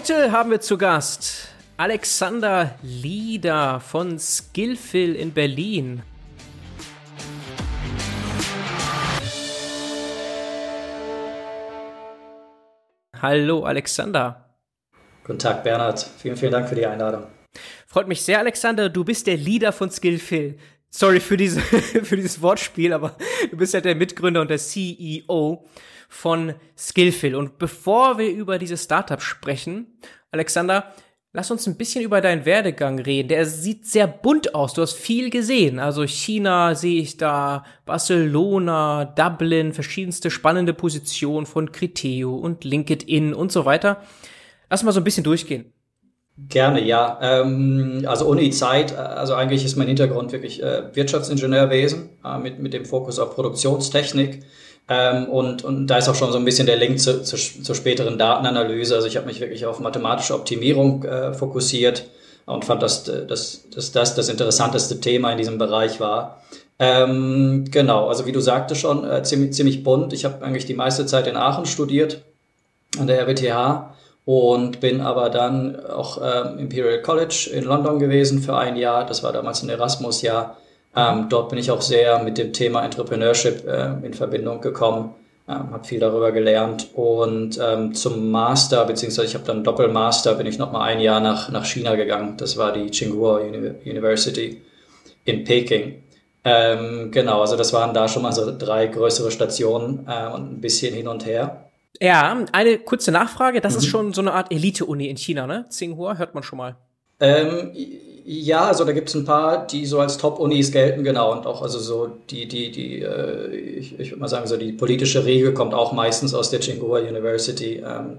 Heute haben wir zu Gast Alexander Lieder von Skillfill in Berlin. Hallo Alexander. Guten Tag Bernhard, vielen, vielen Dank für die Einladung. Freut mich sehr, Alexander. Du bist der Leader von Skillfill. Sorry für, diese, für dieses Wortspiel, aber du bist ja der Mitgründer und der CEO von Skillfill. Und bevor wir über dieses Startup sprechen, Alexander, lass uns ein bisschen über deinen Werdegang reden. Der sieht sehr bunt aus. Du hast viel gesehen. Also China sehe ich da, Barcelona, Dublin, verschiedenste spannende Positionen von Criteo und LinkedIn und so weiter. Lass mal so ein bisschen durchgehen. Gerne, ja. Ähm, also Uni-Zeit, also eigentlich ist mein Hintergrund wirklich äh, Wirtschaftsingenieurwesen äh, mit, mit dem Fokus auf Produktionstechnik. Ähm, und, und da ist auch schon so ein bisschen der Link zu, zu, zur späteren Datenanalyse. Also ich habe mich wirklich auf mathematische Optimierung äh, fokussiert und fand, dass, dass, dass das das interessanteste Thema in diesem Bereich war. Ähm, genau, also wie du sagte schon, äh, ziemlich, ziemlich bunt. Ich habe eigentlich die meiste Zeit in Aachen studiert, an der RWTH und bin aber dann auch ähm, Imperial College in London gewesen für ein Jahr. Das war damals ein Erasmus-Jahr. Ähm, dort bin ich auch sehr mit dem Thema Entrepreneurship äh, in Verbindung gekommen, ähm, habe viel darüber gelernt und ähm, zum Master, beziehungsweise ich habe dann Doppelmaster, bin ich nochmal ein Jahr nach, nach China gegangen. Das war die Tsinghua University in Peking. Ähm, genau, also das waren da schon mal so drei größere Stationen äh, und ein bisschen hin und her. Ja, eine kurze Nachfrage. Das mhm. ist schon so eine Art Elite-Uni in China, ne? Tsinghua, hört man schon mal. Ähm, ja, also da gibt's ein paar, die so als Top-Unis gelten, genau. Und auch also so die, die, die, äh, ich, ich würde mal sagen, so die politische Regel kommt auch meistens aus der Tsinghua University. Ähm,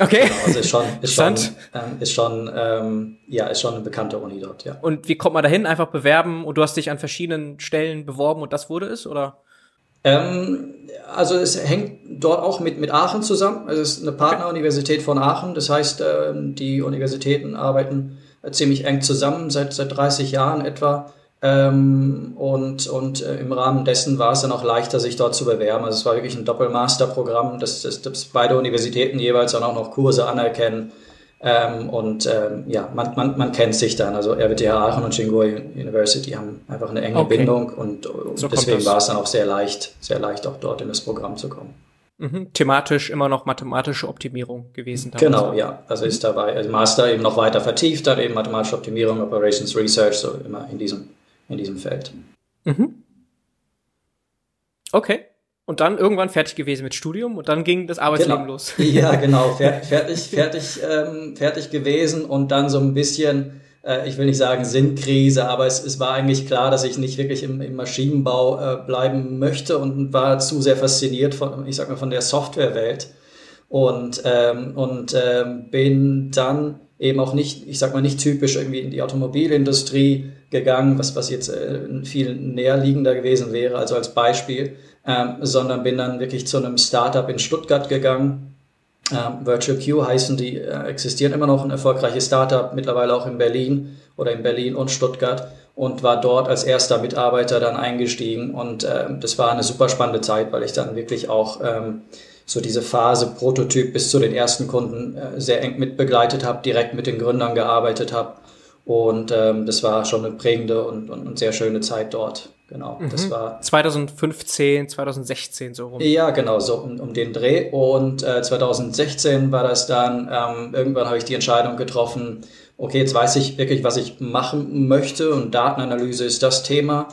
okay. Genau, also ist schon, ist schon, ähm, ist schon, ähm, ja, ist schon eine bekannte Uni dort, ja. Und wie kommt man dahin? Einfach bewerben und du hast dich an verschiedenen Stellen beworben und das wurde es, oder? Ähm, also es hängt dort auch mit, mit Aachen zusammen. Also es ist eine Partneruniversität von Aachen. Das heißt, ähm, die Universitäten arbeiten ziemlich eng zusammen, seit, seit 30 Jahren etwa. Ähm, und und äh, im Rahmen dessen war es dann auch leichter, sich dort zu bewerben. Also es war wirklich ein Doppelmasterprogramm, dass, dass, dass beide Universitäten jeweils dann auch noch Kurse anerkennen ähm, und ähm, ja, man, man, man kennt sich dann. Also RWTH Aachen und Tsinghua University haben einfach eine enge okay. Bindung und, und so deswegen war es dann auch sehr leicht, sehr leicht auch dort in das Programm zu kommen. Mhm. Thematisch immer noch mathematische Optimierung gewesen. Genau, ja. Also ist dabei, also Master eben noch weiter vertieft, dann eben mathematische Optimierung, Operations Research, so immer in diesem, in diesem Feld. Mhm. Okay und dann irgendwann fertig gewesen mit Studium und dann ging das Arbeitsleben genau. los. Ja, genau, fertig, fertig, ähm, fertig gewesen und dann so ein bisschen, ich will nicht sagen Sinnkrise, aber es, es war eigentlich klar, dass ich nicht wirklich im, im Maschinenbau äh, bleiben möchte und war zu sehr fasziniert von, ich sag mal, von der Softwarewelt und ähm, und ähm, bin dann eben auch nicht, ich sag mal nicht typisch irgendwie in die Automobilindustrie gegangen, was was jetzt äh, viel näherliegender gewesen wäre, also als Beispiel ähm, sondern bin dann wirklich zu einem Startup in Stuttgart gegangen. Ähm, Virtual Q heißen die, äh, existieren immer noch. Ein erfolgreiches Startup, mittlerweile auch in Berlin oder in Berlin und Stuttgart und war dort als erster Mitarbeiter dann eingestiegen. Und äh, das war eine super spannende Zeit, weil ich dann wirklich auch ähm, so diese Phase Prototyp bis zu den ersten Kunden äh, sehr eng mitbegleitet habe, direkt mit den Gründern gearbeitet habe. Und ähm, das war schon eine prägende und, und, und sehr schöne Zeit dort. Genau, mhm. das war 2015, 2016 so rum. Ja, genau, so um, um den Dreh. Und äh, 2016 war das dann, ähm, irgendwann habe ich die Entscheidung getroffen, okay, jetzt weiß ich wirklich, was ich machen möchte und Datenanalyse ist das Thema.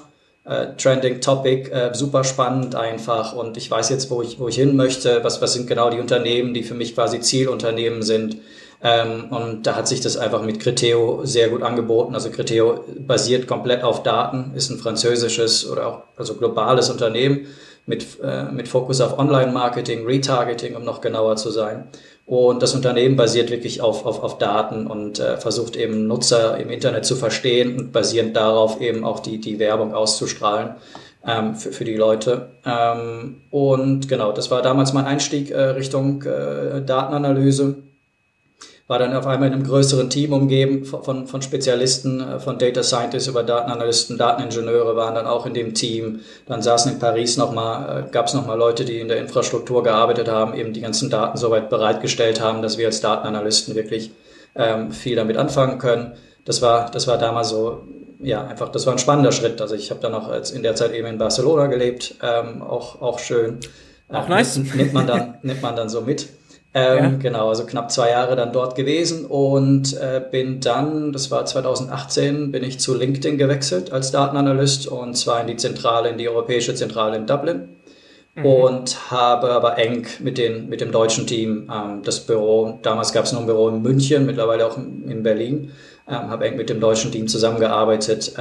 Äh, Trending Topic, äh, super spannend einfach und ich weiß jetzt, wo ich, wo ich hin möchte, was, was sind genau die Unternehmen, die für mich quasi Zielunternehmen sind ähm, und da hat sich das einfach mit Criteo sehr gut angeboten. Also Criteo basiert komplett auf Daten, ist ein französisches oder auch also globales Unternehmen mit, äh, mit Fokus auf Online-Marketing, Retargeting, um noch genauer zu sein. Und das Unternehmen basiert wirklich auf, auf, auf Daten und äh, versucht eben Nutzer im Internet zu verstehen und basierend darauf eben auch die, die Werbung auszustrahlen ähm, für, für die Leute. Ähm, und genau, das war damals mein Einstieg äh, Richtung äh, Datenanalyse war dann auf einmal in einem größeren Team umgeben von, von Spezialisten, äh, von Data Scientists über Datenanalysten, Dateningenieure waren dann auch in dem Team. Dann saßen in Paris nochmal, äh, gab es nochmal Leute, die in der Infrastruktur gearbeitet haben, eben die ganzen Daten soweit bereitgestellt haben, dass wir als Datenanalysten wirklich ähm, viel damit anfangen können. Das war, das war damals so, ja, einfach, das war ein spannender Schritt. Also ich habe dann auch in der Zeit eben in Barcelona gelebt, ähm, auch, auch schön. Auch nice. Nimmt man dann, nimmt man dann so mit. Ähm, ja. Genau, also knapp zwei Jahre dann dort gewesen und äh, bin dann, das war 2018, bin ich zu LinkedIn gewechselt als Datenanalyst und zwar in die Zentrale, in die europäische Zentrale in Dublin mhm. und habe aber eng mit, den, mit dem deutschen Team ähm, das Büro, damals gab es noch ein Büro in München, mittlerweile auch in Berlin, ähm, habe eng mit dem deutschen Team zusammengearbeitet.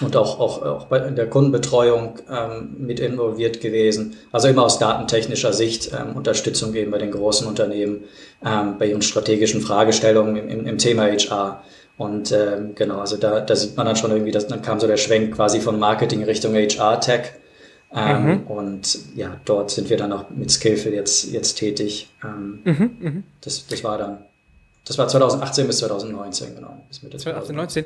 Und auch, auch, auch bei der Kundenbetreuung ähm, mit involviert gewesen. Also immer aus datentechnischer Sicht ähm, Unterstützung geben bei den großen Unternehmen, ähm, bei ihren strategischen Fragestellungen im, im, im Thema HR. Und ähm, genau, also da, da sieht man dann schon irgendwie, dass dann kam so der Schwenk quasi von Marketing Richtung HR-Tech. Ähm, mhm. Und ja, dort sind wir dann auch mit Skillful jetzt, jetzt tätig. Ähm, mhm, mh. das, das war dann das war 2018 bis 2019, genau. Bis Mitte 2019.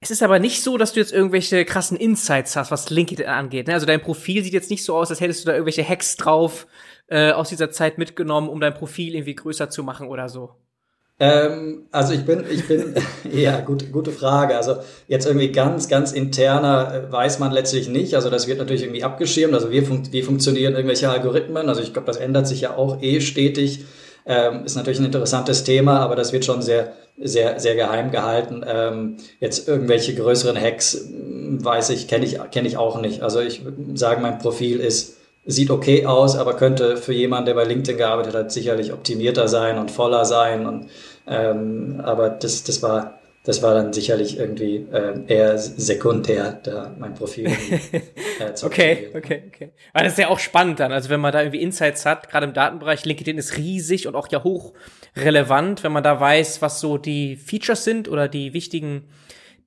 Es ist aber nicht so, dass du jetzt irgendwelche krassen Insights hast, was LinkedIn angeht. Ne? Also dein Profil sieht jetzt nicht so aus, als hättest du da irgendwelche Hacks drauf äh, aus dieser Zeit mitgenommen, um dein Profil irgendwie größer zu machen oder so. Ähm, also ich bin, ich bin, ja, gut, gute Frage. Also jetzt irgendwie ganz, ganz interner äh, weiß man letztlich nicht. Also das wird natürlich irgendwie abgeschirmt. Also wie, fun wie funktionieren irgendwelche Algorithmen? Also ich glaube, das ändert sich ja auch eh stetig. Ähm, ist natürlich ein interessantes Thema, aber das wird schon sehr, sehr, sehr geheim gehalten. Ähm, jetzt irgendwelche größeren Hacks, hm, weiß ich, kenne ich, kenne ich auch nicht. Also ich sagen, mein Profil ist, sieht okay aus, aber könnte für jemanden, der bei LinkedIn gearbeitet hat, sicherlich optimierter sein und voller sein. Und, ähm, aber das, das war, das war dann sicherlich irgendwie äh, eher sekundär, da mein Profil. Äh, okay, okay, okay. Aber das ist ja auch spannend dann. Also wenn man da irgendwie Insights hat, gerade im Datenbereich, LinkedIn ist riesig und auch ja hoch relevant, wenn man da weiß, was so die Features sind oder die wichtigen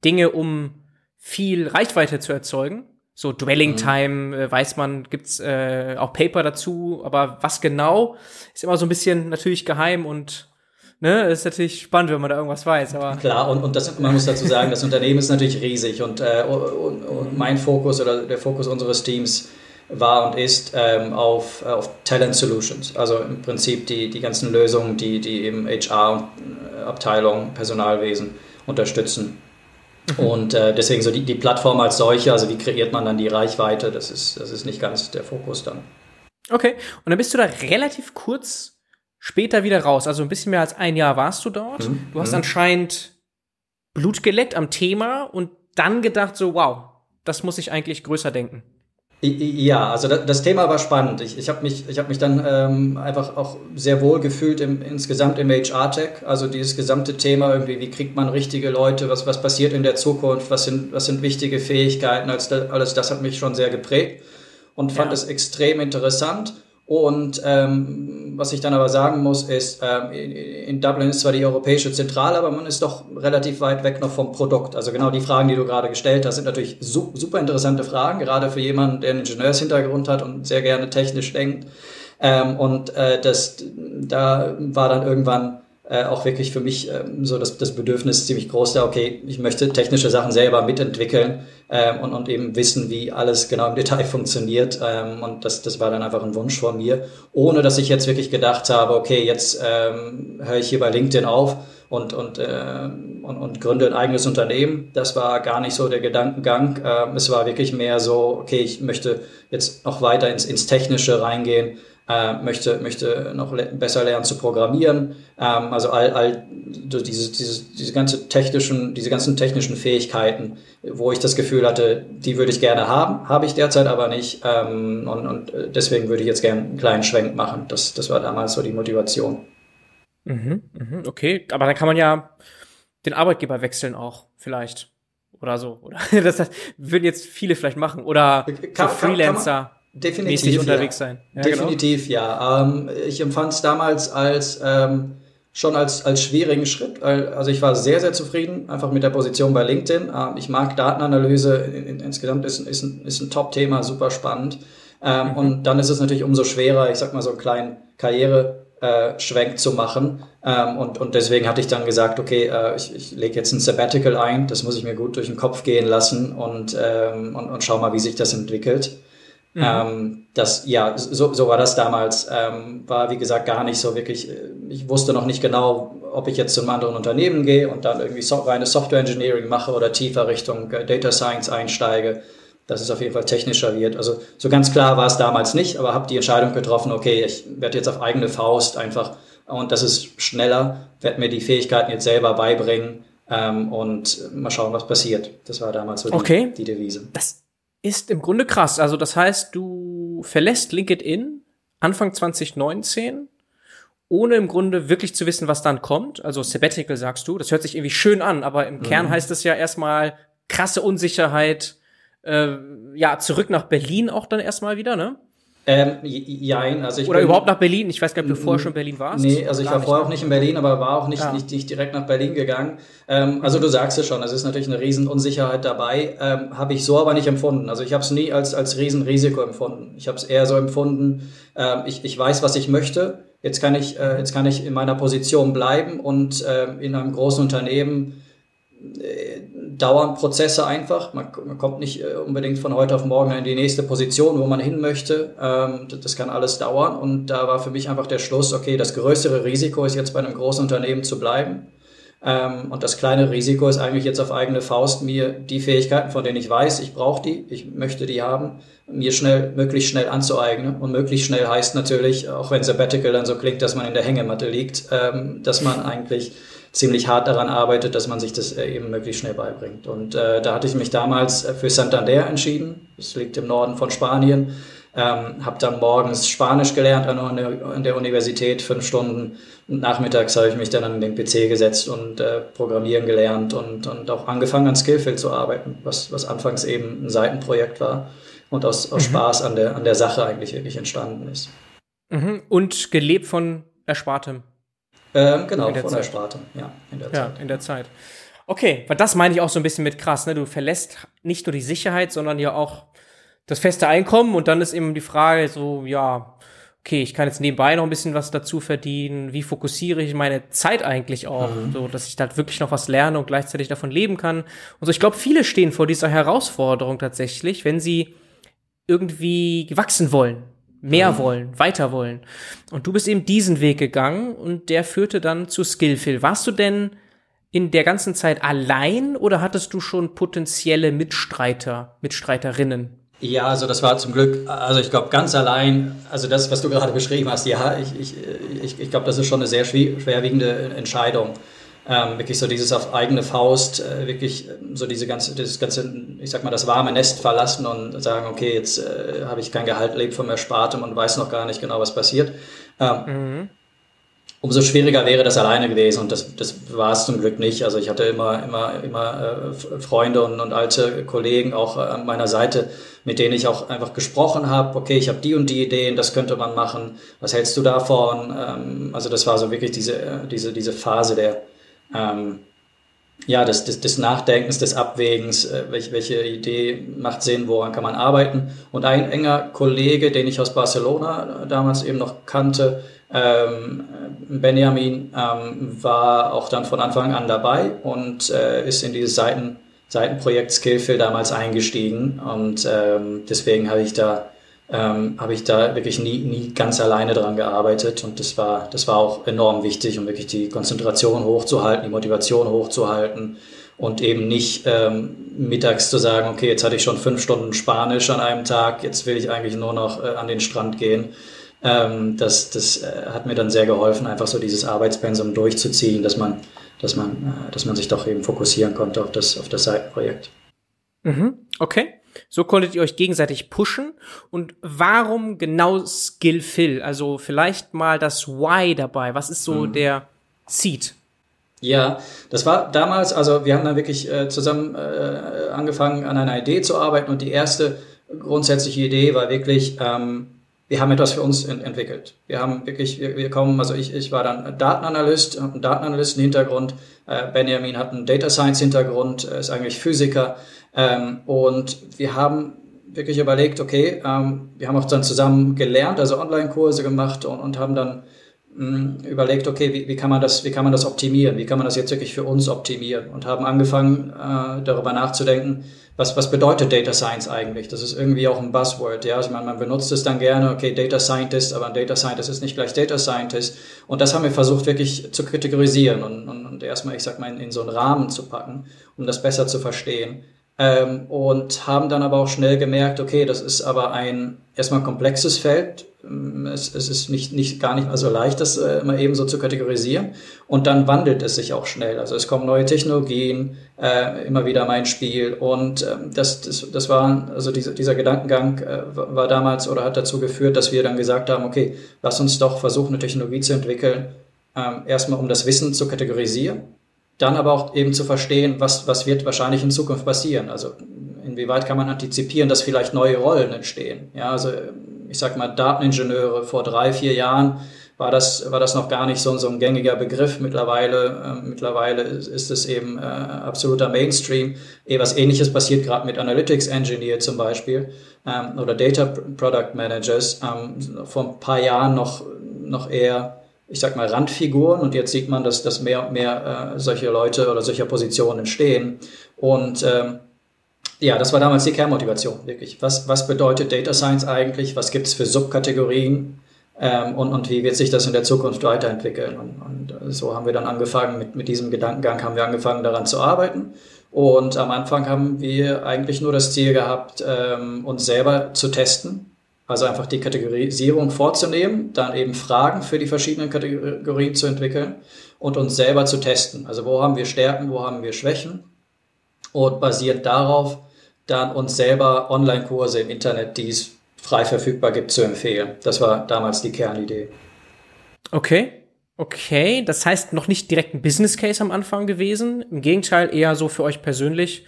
Dinge, um viel Reichweite zu erzeugen. So Dwelling mhm. Time, äh, weiß man, gibt's äh, auch Paper dazu, aber was genau, ist immer so ein bisschen natürlich geheim und ne, ist natürlich spannend, wenn man da irgendwas weiß. Aber Klar, und, und das, man muss dazu sagen, das Unternehmen ist natürlich riesig und, äh, und, und mein Fokus oder der Fokus unseres Teams war und ist ähm, auf, äh, auf Talent Solutions. Also im Prinzip die, die ganzen Lösungen, die, die eben HR-Abteilung, Personalwesen unterstützen. Mhm. Und äh, deswegen so die, die Plattform als solche, also wie kreiert man dann die Reichweite, das ist, das ist nicht ganz der Fokus dann. Okay, und dann bist du da relativ kurz später wieder raus. Also ein bisschen mehr als ein Jahr warst du dort. Mhm. Du hast mhm. anscheinend Blut geleckt am Thema und dann gedacht so, wow, das muss ich eigentlich größer denken. Ja, also das Thema war spannend. Ich, ich habe mich, ich hab mich dann ähm, einfach auch sehr wohl gefühlt im, insgesamt im HR-Tech. Also dieses gesamte Thema irgendwie, wie kriegt man richtige Leute, was, was passiert in der Zukunft, was sind, was sind wichtige Fähigkeiten, das, alles das hat mich schon sehr geprägt und fand es extrem interessant und ähm, was ich dann aber sagen muss, ist, ähm, in Dublin ist zwar die europäische Zentrale, aber man ist doch relativ weit weg noch vom Produkt. Also genau die Fragen, die du gerade gestellt hast, sind natürlich su super interessante Fragen, gerade für jemanden, der einen Ingenieurshintergrund hat und sehr gerne technisch denkt. Ähm, und äh, das, da war dann irgendwann äh, auch wirklich für mich ähm, so das, das Bedürfnis ziemlich groß da, okay, ich möchte technische Sachen selber mitentwickeln ähm, und, und eben wissen, wie alles genau im Detail funktioniert. Ähm, und das, das war dann einfach ein Wunsch von mir, ohne dass ich jetzt wirklich gedacht habe, okay, jetzt ähm, höre ich hier bei LinkedIn auf und, und, äh, und, und gründe ein eigenes Unternehmen. Das war gar nicht so der Gedankengang. Ähm, es war wirklich mehr so, okay, ich möchte jetzt noch weiter ins, ins Technische reingehen äh, möchte, möchte noch le besser lernen zu programmieren. Ähm, also all, all diese, diese, diese, ganze technischen, diese ganzen technischen Fähigkeiten, wo ich das Gefühl hatte, die würde ich gerne haben, habe ich derzeit aber nicht. Ähm, und, und deswegen würde ich jetzt gerne einen kleinen Schwenk machen. Das, das war damals so die Motivation. Mhm, mhm, okay, aber dann kann man ja den Arbeitgeber wechseln auch vielleicht oder so. Oder das, das würden jetzt viele vielleicht machen. Oder kann, so Freelancer. Kann, kann definitiv unterwegs ja. sein. Ja, genau. definitiv, genau. ja. Ähm, ich empfand es damals als ähm, schon als, als schwierigen Schritt. Also ich war sehr, sehr zufrieden einfach mit der Position bei LinkedIn. Ähm, ich mag Datenanalyse. In, in, insgesamt ist, ist ein, ist ein Top-Thema, super spannend. Ähm, mhm. Und dann ist es natürlich umso schwerer, ich sag mal, so einen kleinen Karriere äh, zu machen. Ähm, und, und deswegen hatte ich dann gesagt, okay, äh, ich, ich lege jetzt ein Sabbatical ein, das muss ich mir gut durch den Kopf gehen lassen und, ähm, und, und schau mal, wie sich das entwickelt. Mhm. Ähm, das, ja, so, so war das damals. Ähm, war, wie gesagt, gar nicht so wirklich, äh, ich wusste noch nicht genau, ob ich jetzt zu einem anderen Unternehmen gehe und dann irgendwie so, reine Software Engineering mache oder tiefer Richtung äh, Data Science einsteige dass es auf jeden Fall technischer wird. Also so ganz klar war es damals nicht, aber habe die Entscheidung getroffen, okay, ich werde jetzt auf eigene Faust einfach und das ist schneller, werde mir die Fähigkeiten jetzt selber beibringen ähm, und mal schauen, was passiert. Das war damals so die, okay. die Devise. Das ist im Grunde krass. Also das heißt, du verlässt LinkedIn Anfang 2019 ohne im Grunde wirklich zu wissen, was dann kommt. Also Sabbatical sagst du, das hört sich irgendwie schön an, aber im mhm. Kern heißt es ja erstmal krasse Unsicherheit, äh, ja, zurück nach Berlin auch dann erstmal wieder, ne? Ähm, jein, also ich Oder bin, überhaupt nach Berlin? Ich weiß gar nicht, ob du vorher schon in Berlin warst. Nee, also ich war vorher auch nicht in Berlin, aber war auch nicht, ja. nicht, nicht direkt nach Berlin gegangen. Ähm, also du sagst es schon, es ist natürlich eine Riesenunsicherheit dabei, ähm, habe ich so aber nicht empfunden. Also ich habe es nie als, als Riesenrisiko empfunden. Ich habe es eher so empfunden, ähm, ich, ich weiß, was ich möchte. Jetzt kann ich, äh, jetzt kann ich in meiner Position bleiben und äh, in einem großen Unternehmen äh, dauern Prozesse einfach. Man, man, kommt nicht äh, unbedingt von heute auf morgen in die nächste Position, wo man hin möchte. Ähm, das kann alles dauern. Und da war für mich einfach der Schluss, okay, das größere Risiko ist jetzt bei einem großen Unternehmen zu bleiben. Ähm, und das kleine Risiko ist eigentlich jetzt auf eigene Faust, mir die Fähigkeiten, von denen ich weiß, ich brauche die, ich möchte die haben, mir schnell, möglichst schnell anzueignen. Und möglichst schnell heißt natürlich, auch wenn Sabbatical dann so klingt, dass man in der Hängematte liegt, ähm, dass man eigentlich ziemlich hart daran arbeitet, dass man sich das äh, eben möglichst schnell beibringt. Und äh, da hatte ich mich damals äh, für Santander entschieden. Das liegt im Norden von Spanien. Ähm, habe dann morgens Spanisch gelernt an der, an der Universität, fünf Stunden. Und nachmittags habe ich mich dann an den PC gesetzt und äh, Programmieren gelernt und, und auch angefangen an Skillfield zu arbeiten, was, was anfangs eben ein Seitenprojekt war und aus, aus mhm. Spaß an der, an der Sache eigentlich wirklich entstanden ist. Mhm. Und gelebt von Erspartem. Ähm, genau, von Zeit. der Sparte, ja, in der ja, Zeit. in der Zeit. Okay, weil das meine ich auch so ein bisschen mit krass, ne? Du verlässt nicht nur die Sicherheit, sondern ja auch das feste Einkommen und dann ist eben die Frage so, ja, okay, ich kann jetzt nebenbei noch ein bisschen was dazu verdienen. Wie fokussiere ich meine Zeit eigentlich auch, mhm. so dass ich da wirklich noch was lerne und gleichzeitig davon leben kann. Und so, ich glaube, viele stehen vor dieser Herausforderung tatsächlich, wenn sie irgendwie wachsen wollen, mehr mhm. wollen, weiter wollen. Und du bist eben diesen Weg gegangen und der führte dann zu Skillfill. Warst du denn in der ganzen Zeit allein oder hattest du schon potenzielle Mitstreiter, Mitstreiterinnen? Ja, also das war zum Glück, also ich glaube ganz allein, also das, was du gerade beschrieben hast, ja, ich, ich, ich, ich glaube, das ist schon eine sehr schwerwiegende Entscheidung ähm, wirklich so dieses auf eigene Faust, äh, wirklich ähm, so diese ganze, dieses ganze, ich sag mal, das warme Nest verlassen und sagen, okay, jetzt äh, habe ich kein Gehalt, lebe vom Erspartem und weiß noch gar nicht genau, was passiert. Ähm, mhm. Umso schwieriger wäre das alleine gewesen und das, das war es zum Glück nicht. Also ich hatte immer, immer, immer äh, Freunde und, und alte Kollegen auch an meiner Seite, mit denen ich auch einfach gesprochen habe. Okay, ich habe die und die Ideen, das könnte man machen. Was hältst du davon? Ähm, also das war so wirklich diese, äh, diese, diese Phase der, ähm, ja, des, des, des Nachdenkens, des Abwägens, äh, welche, welche Idee macht Sinn, woran kann man arbeiten. Und ein enger Kollege, den ich aus Barcelona damals eben noch kannte, ähm, Benjamin, ähm, war auch dann von Anfang an dabei und äh, ist in dieses Seiten, Seitenprojekt Skillfill damals eingestiegen. Und ähm, deswegen habe ich da ähm, habe ich da wirklich nie, nie ganz alleine dran gearbeitet und das war, das war auch enorm wichtig, um wirklich die Konzentration hochzuhalten, die Motivation hochzuhalten und eben nicht ähm, mittags zu sagen, okay, jetzt hatte ich schon fünf Stunden Spanisch an einem Tag, jetzt will ich eigentlich nur noch äh, an den Strand gehen. Ähm, das das äh, hat mir dann sehr geholfen, einfach so dieses Arbeitspensum durchzuziehen, dass man, dass man, äh, dass man sich doch eben fokussieren konnte auf das, auf das Seitenprojekt. Mhm, okay. So konntet ihr euch gegenseitig pushen. Und warum genau Skillfill? Also vielleicht mal das Why dabei. Was ist so mhm. der Seed? Ja, das war damals, also wir haben dann wirklich äh, zusammen äh, angefangen, an einer Idee zu arbeiten und die erste grundsätzliche Idee war wirklich, ähm, wir haben etwas für uns ent entwickelt. Wir haben wirklich, wir, wir kommen, also ich, ich war dann Datenanalyst, einen Datenanalysten-Hintergrund, äh, Benjamin hat einen Data Science-Hintergrund, ist eigentlich Physiker ähm, und wir haben wirklich überlegt, okay, ähm, wir haben auch dann zusammen gelernt, also Online-Kurse gemacht und, und haben dann mh, überlegt, okay, wie, wie, kann man das, wie kann man das optimieren? Wie kann man das jetzt wirklich für uns optimieren? Und haben angefangen, äh, darüber nachzudenken, was, was bedeutet Data Science eigentlich? Das ist irgendwie auch ein Buzzword, ja. Also man, man benutzt es dann gerne, okay, Data Scientist, aber ein Data Scientist ist nicht gleich Data Scientist. Und das haben wir versucht wirklich zu kategorisieren und, und, und erstmal, ich sag mal, in, in so einen Rahmen zu packen, um das besser zu verstehen. Ähm, und haben dann aber auch schnell gemerkt, okay, das ist aber ein erstmal komplexes Feld. Ähm, es, es ist nicht, nicht gar nicht mal so leicht, das äh, mal eben so zu kategorisieren. Und dann wandelt es sich auch schnell. Also es kommen neue Technologien äh, immer wieder mal ins Spiel. Und äh, das, das, das war, also dieser, dieser Gedankengang äh, war damals oder hat dazu geführt, dass wir dann gesagt haben, okay, lass uns doch versuchen, eine Technologie zu entwickeln, äh, erstmal um das Wissen zu kategorisieren dann aber auch eben zu verstehen, was, was wird wahrscheinlich in Zukunft passieren. Also inwieweit kann man antizipieren, dass vielleicht neue Rollen entstehen. Ja, also ich sag mal, Dateningenieure vor drei, vier Jahren war das, war das noch gar nicht so, so ein gängiger Begriff. Mittlerweile, äh, mittlerweile ist es eben äh, absoluter Mainstream. Eh, was ähnliches passiert gerade mit Analytics Engineer zum Beispiel ähm, oder Data Product Managers. Ähm, vor ein paar Jahren noch, noch eher ich sag mal, Randfiguren und jetzt sieht man, dass, dass mehr und mehr äh, solche Leute oder solche Positionen entstehen. Und ähm, ja, das war damals die Kernmotivation, wirklich. Was, was bedeutet Data Science eigentlich? Was gibt es für Subkategorien? Ähm, und, und wie wird sich das in der Zukunft weiterentwickeln? Und, und so haben wir dann angefangen, mit, mit diesem Gedankengang haben wir angefangen, daran zu arbeiten. Und am Anfang haben wir eigentlich nur das Ziel gehabt, ähm, uns selber zu testen also einfach die Kategorisierung vorzunehmen, dann eben Fragen für die verschiedenen Kategorien zu entwickeln und uns selber zu testen. Also wo haben wir Stärken, wo haben wir Schwächen und basiert darauf dann uns selber Online-Kurse im Internet, die es frei verfügbar gibt, zu empfehlen. Das war damals die Kernidee. Okay. Okay, das heißt noch nicht direkt ein Business Case am Anfang gewesen. Im Gegenteil, eher so für euch persönlich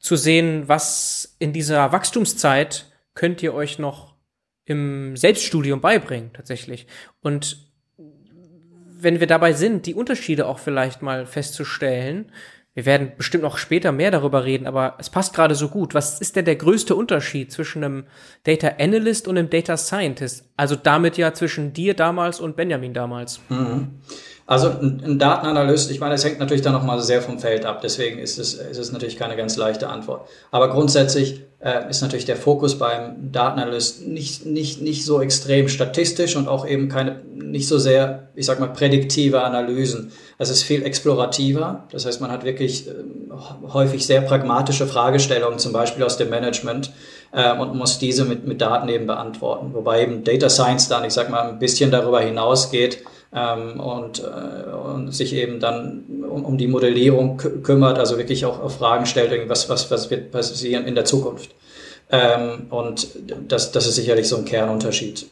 zu sehen, was in dieser Wachstumszeit könnt ihr euch noch im Selbststudium beibringen, tatsächlich. Und wenn wir dabei sind, die Unterschiede auch vielleicht mal festzustellen, wir werden bestimmt noch später mehr darüber reden, aber es passt gerade so gut. Was ist denn der größte Unterschied zwischen einem Data Analyst und einem Data Scientist? Also damit ja zwischen dir damals und Benjamin damals. Mhm. Also ein, ein Datenanalyst, ich meine, es hängt natürlich dann nochmal sehr vom Feld ab, deswegen ist es, ist es natürlich keine ganz leichte Antwort. Aber grundsätzlich äh, ist natürlich der Fokus beim Datenanalyst nicht, nicht, nicht so extrem statistisch und auch eben keine, nicht so sehr, ich sag mal, prädiktive Analysen. Es ist viel explorativer, das heißt, man hat wirklich äh, häufig sehr pragmatische Fragestellungen, zum Beispiel aus dem Management, äh, und muss diese mit, mit Daten eben beantworten. Wobei eben Data Science dann, ich sag mal, ein bisschen darüber hinausgeht, ähm, und, äh, und sich eben dann um, um die Modellierung kümmert, also wirklich auch auf Fragen stellt, was, was, was wird passieren in der Zukunft. Ähm, und das, das ist sicherlich so ein Kernunterschied.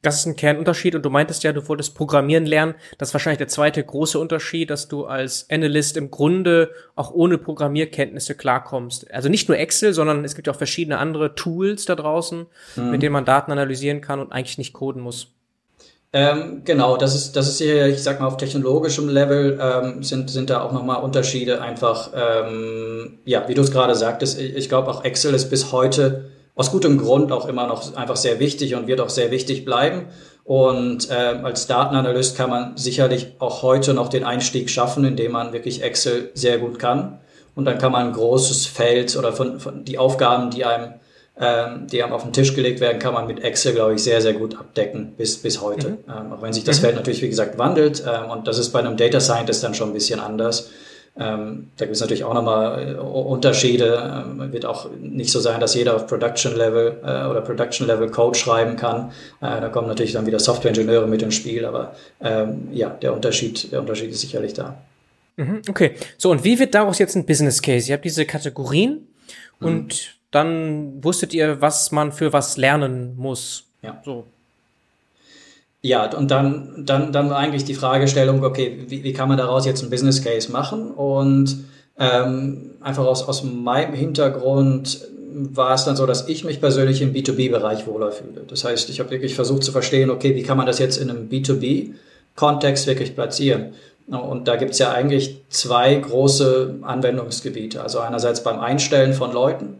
Das ist ein Kernunterschied und du meintest ja, du wolltest Programmieren lernen. Das ist wahrscheinlich der zweite große Unterschied, dass du als Analyst im Grunde auch ohne Programmierkenntnisse klarkommst. Also nicht nur Excel, sondern es gibt auch verschiedene andere Tools da draußen, mhm. mit denen man Daten analysieren kann und eigentlich nicht coden muss. Ähm, genau, das ist, das ist hier, ich sag mal, auf technologischem Level ähm, sind, sind da auch nochmal Unterschiede einfach, ähm, ja, wie du es gerade sagtest, ich, ich glaube auch Excel ist bis heute aus gutem Grund auch immer noch einfach sehr wichtig und wird auch sehr wichtig bleiben. Und ähm, als Datenanalyst kann man sicherlich auch heute noch den Einstieg schaffen, indem man wirklich Excel sehr gut kann. Und dann kann man ein großes Feld oder von, von die Aufgaben, die einem ähm, die haben auf den Tisch gelegt werden, kann man mit Excel, glaube ich, sehr, sehr gut abdecken bis, bis heute. Mhm. Ähm, auch wenn sich das mhm. Feld natürlich, wie gesagt, wandelt. Ähm, und das ist bei einem Data Scientist dann schon ein bisschen anders. Ähm, da gibt es natürlich auch nochmal äh, Unterschiede. Ähm, wird auch nicht so sein, dass jeder auf Production Level äh, oder Production Level Code schreiben kann. Äh, da kommen natürlich dann wieder Software-Ingenieure mit ins Spiel, aber ähm, ja, der Unterschied, der Unterschied ist sicherlich da. Mhm, okay. So, und wie wird daraus jetzt ein Business Case? Ihr habt diese Kategorien mhm. und dann wusstet ihr, was man für was lernen muss. Ja. So. Ja, und dann, dann, dann war eigentlich die Fragestellung, okay, wie, wie kann man daraus jetzt ein Business Case machen? Und ähm, einfach aus, aus meinem Hintergrund war es dann so, dass ich mich persönlich im B2B-Bereich wohler fühle. Das heißt, ich habe wirklich versucht zu verstehen, okay, wie kann man das jetzt in einem B2B-Kontext wirklich platzieren? Und da gibt es ja eigentlich zwei große Anwendungsgebiete. Also einerseits beim Einstellen von Leuten,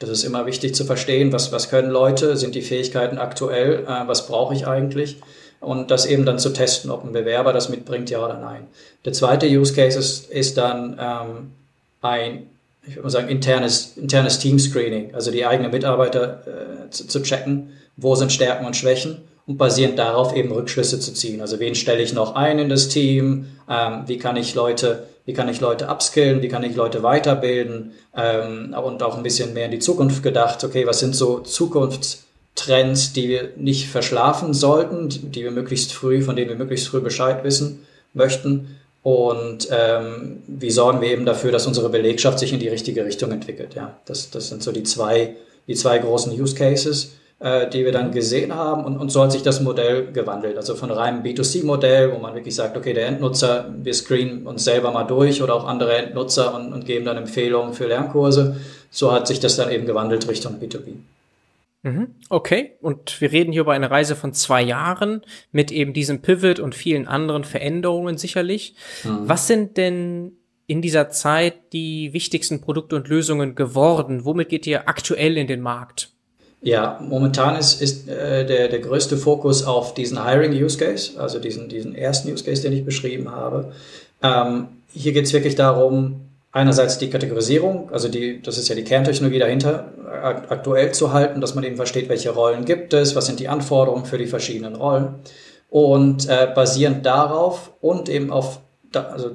das ist immer wichtig zu verstehen, was, was können Leute, sind die Fähigkeiten aktuell, äh, was brauche ich eigentlich. und das eben dann zu testen, ob ein Bewerber das mitbringt, ja oder nein. Der zweite Use Case ist, ist dann ähm, ein, ich würde mal sagen, internes, internes Team-Screening, also die eigenen Mitarbeiter äh, zu, zu checken, wo sind Stärken und Schwächen und basierend darauf eben Rückschlüsse zu ziehen. Also wen stelle ich noch ein in das Team, ähm, wie kann ich Leute wie kann ich Leute upskillen, wie kann ich Leute weiterbilden ähm, und auch ein bisschen mehr in die Zukunft gedacht, okay, was sind so Zukunfts- Trends, die wir nicht verschlafen sollten, die wir möglichst früh, von denen wir möglichst früh Bescheid wissen möchten. Und ähm, wie sorgen wir eben dafür, dass unsere Belegschaft sich in die richtige Richtung entwickelt. Ja, das, das sind so die zwei, die zwei großen Use Cases, die wir dann gesehen haben. Und, und so hat sich das Modell gewandelt. Also von reinem B2C-Modell, wo man wirklich sagt, okay, der Endnutzer, wir screenen uns selber mal durch oder auch andere Endnutzer und, und geben dann Empfehlungen für Lernkurse. So hat sich das dann eben gewandelt Richtung B2B. Mhm. Okay, und wir reden hier über eine Reise von zwei Jahren mit eben diesem Pivot und vielen anderen Veränderungen sicherlich. Mhm. Was sind denn in dieser Zeit die wichtigsten Produkte und Lösungen geworden? Womit geht ihr aktuell in den Markt? Ja, momentan ist, ist äh, der, der größte Fokus auf diesen Hiring-Use-Case, also diesen, diesen ersten Use-Case, den ich beschrieben habe. Ähm, hier geht es wirklich darum, einerseits die Kategorisierung, also die, das ist ja die Kerntechnologie dahinter, aktuell zu halten, dass man eben versteht, welche Rollen gibt es, was sind die Anforderungen für die verschiedenen Rollen. Und äh, basierend darauf und eben auf, da, also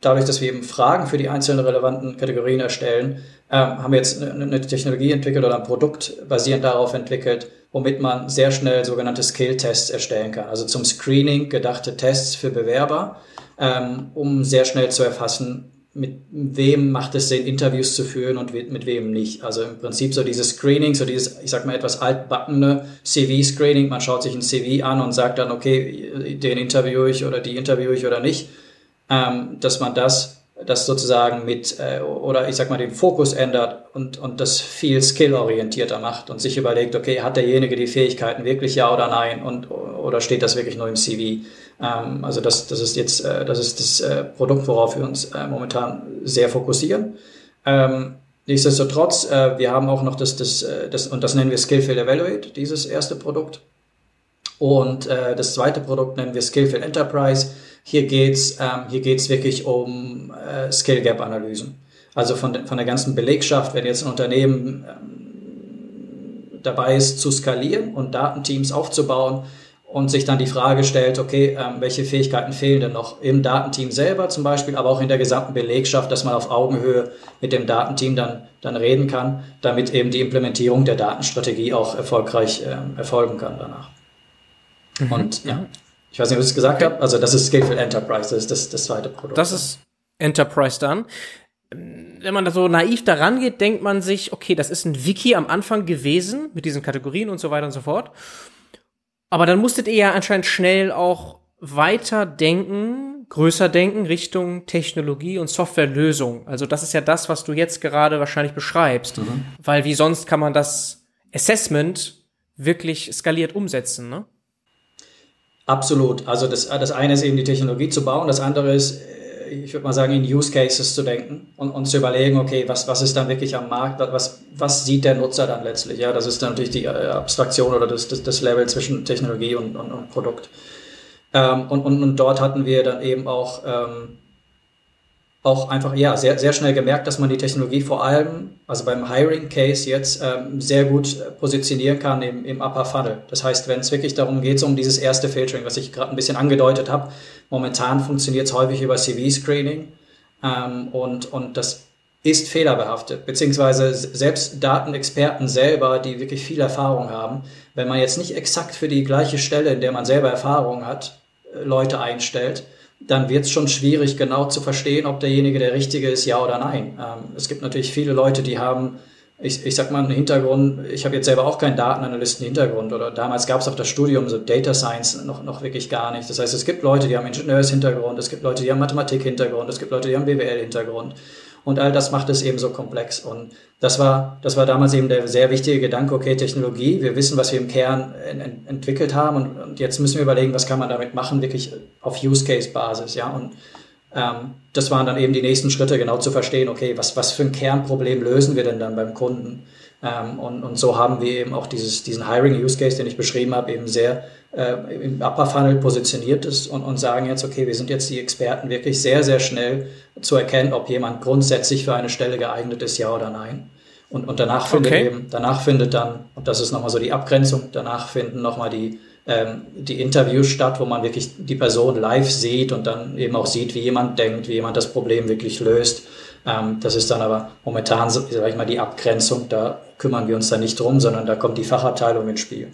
dadurch, dass wir eben Fragen für die einzelnen relevanten Kategorien erstellen, äh, haben wir jetzt eine, eine Technologie entwickelt oder ein Produkt basierend darauf entwickelt, womit man sehr schnell sogenannte Skill-Tests erstellen kann. Also zum Screening gedachte Tests für Bewerber, ähm, um sehr schnell zu erfassen, mit wem macht es Sinn, Interviews zu führen und mit wem nicht. Also im Prinzip so dieses Screening, so dieses, ich sag mal, etwas altbackene CV-Screening. Man schaut sich ein CV an und sagt dann, okay, den interviewe ich oder die interviewe ich oder nicht. Ähm, dass man das, das sozusagen mit, äh, oder ich sag mal, den Fokus ändert und, und das viel skill-orientierter macht und sich überlegt, okay, hat derjenige die Fähigkeiten wirklich ja oder nein und, oder steht das wirklich nur im CV? Ähm, also das, das ist jetzt äh, das, ist das äh, Produkt, worauf wir uns äh, momentan sehr fokussieren. Ähm, nichtsdestotrotz, äh, wir haben auch noch das, das, äh, das, und das nennen wir Skillfield Evaluate, dieses erste Produkt. Und äh, das zweite Produkt nennen wir Skillfield Enterprise. Hier geht's ähm, hier geht's wirklich um äh, Skill Gap Analysen. Also von, von der ganzen Belegschaft, wenn jetzt ein Unternehmen ähm, dabei ist zu skalieren und Datenteams aufzubauen, und sich dann die Frage stellt, okay, ähm, welche Fähigkeiten fehlen denn noch im Datenteam selber zum Beispiel, aber auch in der gesamten Belegschaft, dass man auf Augenhöhe mit dem Datenteam dann, dann reden kann, damit eben die Implementierung der Datenstrategie auch erfolgreich ähm, erfolgen kann danach. Mhm. Und ja, ich weiß nicht, was ich gesagt habe. Also das ist Skillful Enterprise, das ist das, das zweite Produkt. Das ist Enterprise dann. Wenn man da so naiv daran geht, denkt man sich, okay, das ist ein Wiki am Anfang gewesen mit diesen Kategorien und so weiter und so fort. Aber dann musstet ihr ja anscheinend schnell auch weiter denken, größer denken Richtung Technologie und Softwarelösung. Also das ist ja das, was du jetzt gerade wahrscheinlich beschreibst. Mhm. Weil wie sonst kann man das Assessment wirklich skaliert umsetzen, ne? Absolut. Also das, das eine ist eben die Technologie zu bauen, das andere ist ich würde mal sagen, in Use Cases zu denken und, und zu überlegen, okay, was, was ist dann wirklich am Markt, was, was sieht der Nutzer dann letztlich? Ja, das ist dann natürlich die äh, Abstraktion oder das, das, das Level zwischen Technologie und, und, und Produkt. Ähm, und, und, und dort hatten wir dann eben auch ähm, auch einfach ja sehr, sehr schnell gemerkt, dass man die Technologie vor allem, also beim Hiring Case jetzt, ähm, sehr gut äh, positionieren kann im, im Upper Funnel. Das heißt, wenn es wirklich darum geht, um dieses erste Filtering, was ich gerade ein bisschen angedeutet habe, momentan funktioniert es häufig über CV-Screening ähm, und, und das ist fehlerbehaftet, beziehungsweise selbst Datenexperten selber, die wirklich viel Erfahrung haben, wenn man jetzt nicht exakt für die gleiche Stelle, in der man selber Erfahrung hat, äh, Leute einstellt, dann wird es schon schwierig, genau zu verstehen, ob derjenige der Richtige ist, ja oder nein. Ähm, es gibt natürlich viele Leute, die haben, ich, ich sag mal, einen Hintergrund, ich habe jetzt selber auch keinen Datenanalysten-Hintergrund oder damals gab es auf das Studium so Data Science noch, noch wirklich gar nicht. Das heißt, es gibt Leute, die haben Ingenieurs-Hintergrund, es gibt Leute, die haben Mathematik-Hintergrund, es gibt Leute, die haben BWL-Hintergrund. Und all das macht es eben so komplex. Und das war, das war damals eben der sehr wichtige Gedanke, okay, Technologie, wir wissen, was wir im Kern ent entwickelt haben und, und, jetzt müssen wir überlegen, was kann man damit machen, wirklich auf Use-Case-Basis, ja. Und Ähm, das waren dann eben die nächsten Schritte, genau zu verstehen, okay, was, was für ein Kernproblem lösen wir denn dann beim Kunden? Ähm, und, und so haben wir eben auch dieses, diesen Hiring-Use-Case, den ich beschrieben habe, eben sehr äh, im Upper Funnel positioniert ist und, und sagen jetzt, okay, wir sind jetzt die Experten wirklich sehr, sehr schnell zu erkennen, ob jemand grundsätzlich für eine Stelle geeignet ist, ja oder nein. Und, und danach findet okay. eben, danach findet dann, und das ist nochmal so die Abgrenzung, danach finden nochmal die, ähm, die Interviews statt, wo man wirklich die Person live sieht und dann eben auch sieht, wie jemand denkt, wie jemand das Problem wirklich löst. Ähm, das ist dann aber momentan, sag ich mal, die Abgrenzung, da kümmern wir uns da nicht drum, sondern da kommt die Fachabteilung ins Spiel.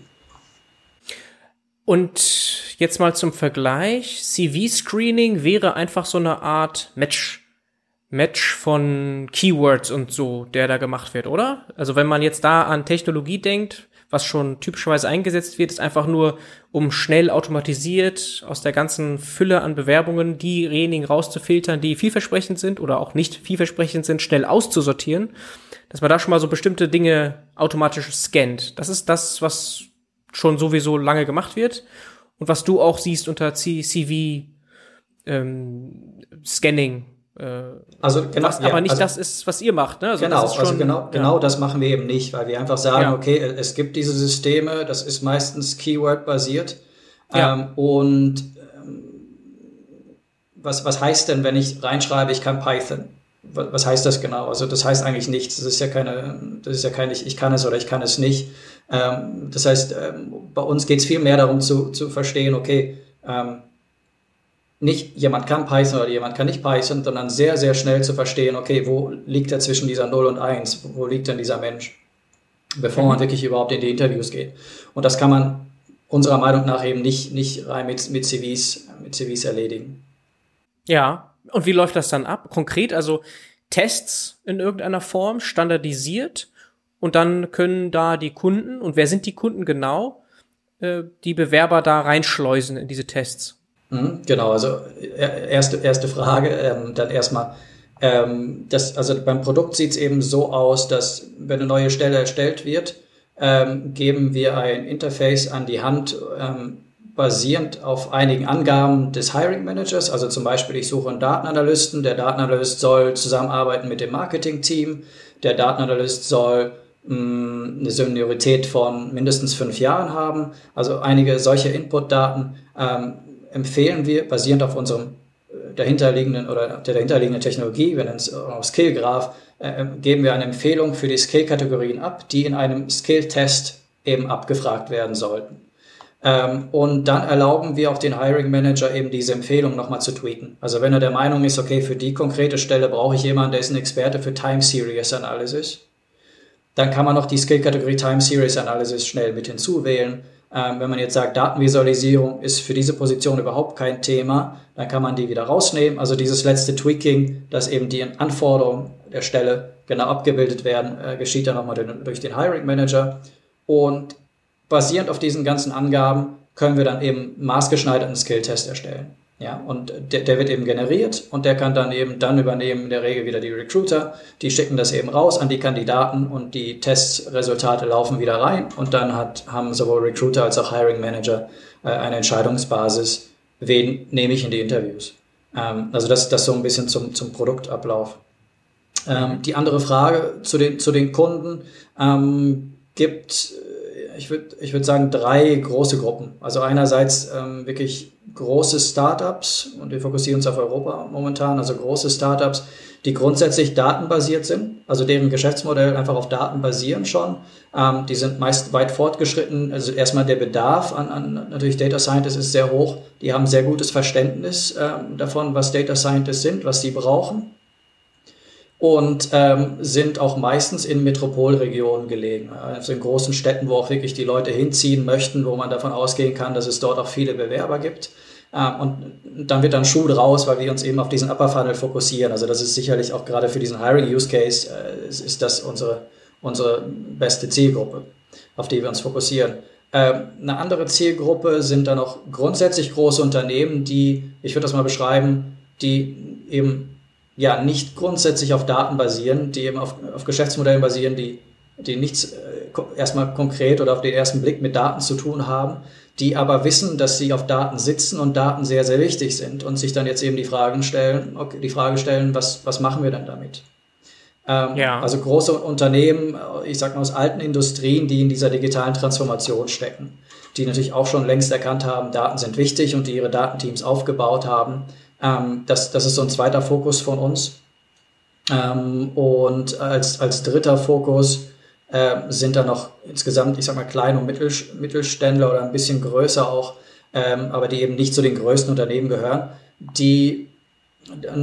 Und jetzt mal zum Vergleich. CV-Screening wäre einfach so eine Art Match Match von Keywords und so, der da gemacht wird, oder? Also wenn man jetzt da an Technologie denkt, was schon typischerweise eingesetzt wird, ist einfach nur, um schnell automatisiert aus der ganzen Fülle an Bewerbungen diejenigen rauszufiltern, die vielversprechend sind oder auch nicht vielversprechend sind, schnell auszusortieren, dass man da schon mal so bestimmte Dinge automatisch scannt. Das ist das, was schon sowieso lange gemacht wird und was du auch siehst unter CV ähm, Scanning äh, also genau, was aber nicht also, das ist, was ihr macht. Ne? Also genau, also genau, genau das machen wir eben nicht, weil wir einfach sagen, ja. okay, es gibt diese Systeme, das ist meistens Keyword-basiert. Ja. Ähm, und ähm, was, was heißt denn, wenn ich reinschreibe, ich kann Python? Was, heißt das genau? Also das heißt eigentlich nichts. Das ist ja keine, das ist ja kein, ich, kann es oder ich kann es nicht. Ähm, das heißt, ähm, bei uns geht es viel mehr darum zu, zu verstehen, okay, ähm, nicht jemand kann Python oder jemand kann nicht Python, sondern sehr, sehr schnell zu verstehen, okay, wo liegt er zwischen dieser 0 und 1? Wo liegt denn dieser Mensch? Bevor man mhm. wirklich überhaupt in die Interviews geht. Und das kann man unserer Meinung nach eben nicht, nicht rein mit, mit CVs, mit CVs erledigen. Ja. Und wie läuft das dann ab? Konkret, also Tests in irgendeiner Form, standardisiert und dann können da die Kunden, und wer sind die Kunden genau, äh, die Bewerber da reinschleusen in diese Tests? Mhm, genau, also äh, erste, erste Frage, ähm, dann erstmal, ähm, das, also beim Produkt sieht es eben so aus, dass wenn eine neue Stelle erstellt wird, ähm, geben wir ein Interface an die Hand, ähm, basierend auf einigen Angaben des Hiring Managers. Also zum Beispiel, ich suche einen Datenanalysten, der Datenanalyst soll zusammenarbeiten mit dem Marketing-Team, der Datenanalyst soll mm, eine Seniorität von mindestens fünf Jahren haben. Also einige solche Input-Daten ähm, empfehlen wir, basierend auf unserem äh, dahinterliegenden oder der dahinterliegenden Technologie, nennen es auch Skillgraph, äh, äh, geben wir eine Empfehlung für die Skill-Kategorien ab, die in einem Skill-Test eben abgefragt werden sollten. Ähm, und dann erlauben wir auch den Hiring Manager eben diese Empfehlung nochmal zu tweaken. Also wenn er der Meinung ist, okay, für die konkrete Stelle brauche ich jemanden, der ist ein Experte für Time Series Analysis, dann kann man noch die Skill-Kategorie Time Series Analysis schnell mit hinzuwählen ähm, wenn man jetzt sagt, Datenvisualisierung ist für diese Position überhaupt kein Thema, dann kann man die wieder rausnehmen. Also dieses letzte Tweaking, dass eben die Anforderungen der Stelle genau abgebildet werden, äh, geschieht dann nochmal durch den Hiring Manager. Und basierend auf diesen ganzen Angaben können wir dann eben maßgeschneiderten Skill-Test erstellen. Ja, und der, der wird eben generiert und der kann dann eben dann übernehmen in der Regel wieder die Recruiter. Die schicken das eben raus an die Kandidaten und die Testresultate laufen wieder rein und dann hat, haben sowohl Recruiter als auch Hiring Manager äh, eine Entscheidungsbasis, wen nehme ich in die Interviews. Ähm, also das, das so ein bisschen zum, zum Produktablauf. Ähm, die andere Frage zu den, zu den Kunden ähm, gibt, ich würde ich würd sagen, drei große Gruppen. Also einerseits ähm, wirklich große Startups, und wir fokussieren uns auf Europa momentan, also große Startups, die grundsätzlich datenbasiert sind, also deren Geschäftsmodell einfach auf Daten basieren schon. Ähm, die sind meist weit fortgeschritten. Also erstmal der Bedarf an, an natürlich Data Scientists ist sehr hoch. Die haben sehr gutes Verständnis ähm, davon, was Data Scientists sind, was sie brauchen. Und ähm, sind auch meistens in Metropolregionen gelegen, also in großen Städten, wo auch wirklich die Leute hinziehen möchten, wo man davon ausgehen kann, dass es dort auch viele Bewerber gibt. Ähm, und dann wird dann Schuh draus, weil wir uns eben auf diesen Upper Funnel fokussieren. Also das ist sicherlich auch gerade für diesen Hiring Use Case, äh, ist das unsere, unsere beste Zielgruppe, auf die wir uns fokussieren. Ähm, eine andere Zielgruppe sind dann auch grundsätzlich große Unternehmen, die, ich würde das mal beschreiben, die eben ja nicht grundsätzlich auf Daten basieren, die eben auf, auf Geschäftsmodellen basieren, die, die nichts äh, erstmal konkret oder auf den ersten Blick mit Daten zu tun haben, die aber wissen, dass sie auf Daten sitzen und Daten sehr, sehr wichtig sind und sich dann jetzt eben die Fragen stellen, okay, die Frage stellen, was, was machen wir denn damit? Ähm, ja. Also große Unternehmen, ich sag mal aus alten Industrien, die in dieser digitalen Transformation stecken, die natürlich auch schon längst erkannt haben, Daten sind wichtig und die ihre Datenteams aufgebaut haben. Ähm, das, das ist so ein zweiter Fokus von uns. Ähm, und als, als dritter Fokus äh, sind da noch insgesamt, ich sag mal, kleine und Mittelständler oder ein bisschen größer auch, ähm, aber die eben nicht zu den größten Unternehmen gehören, die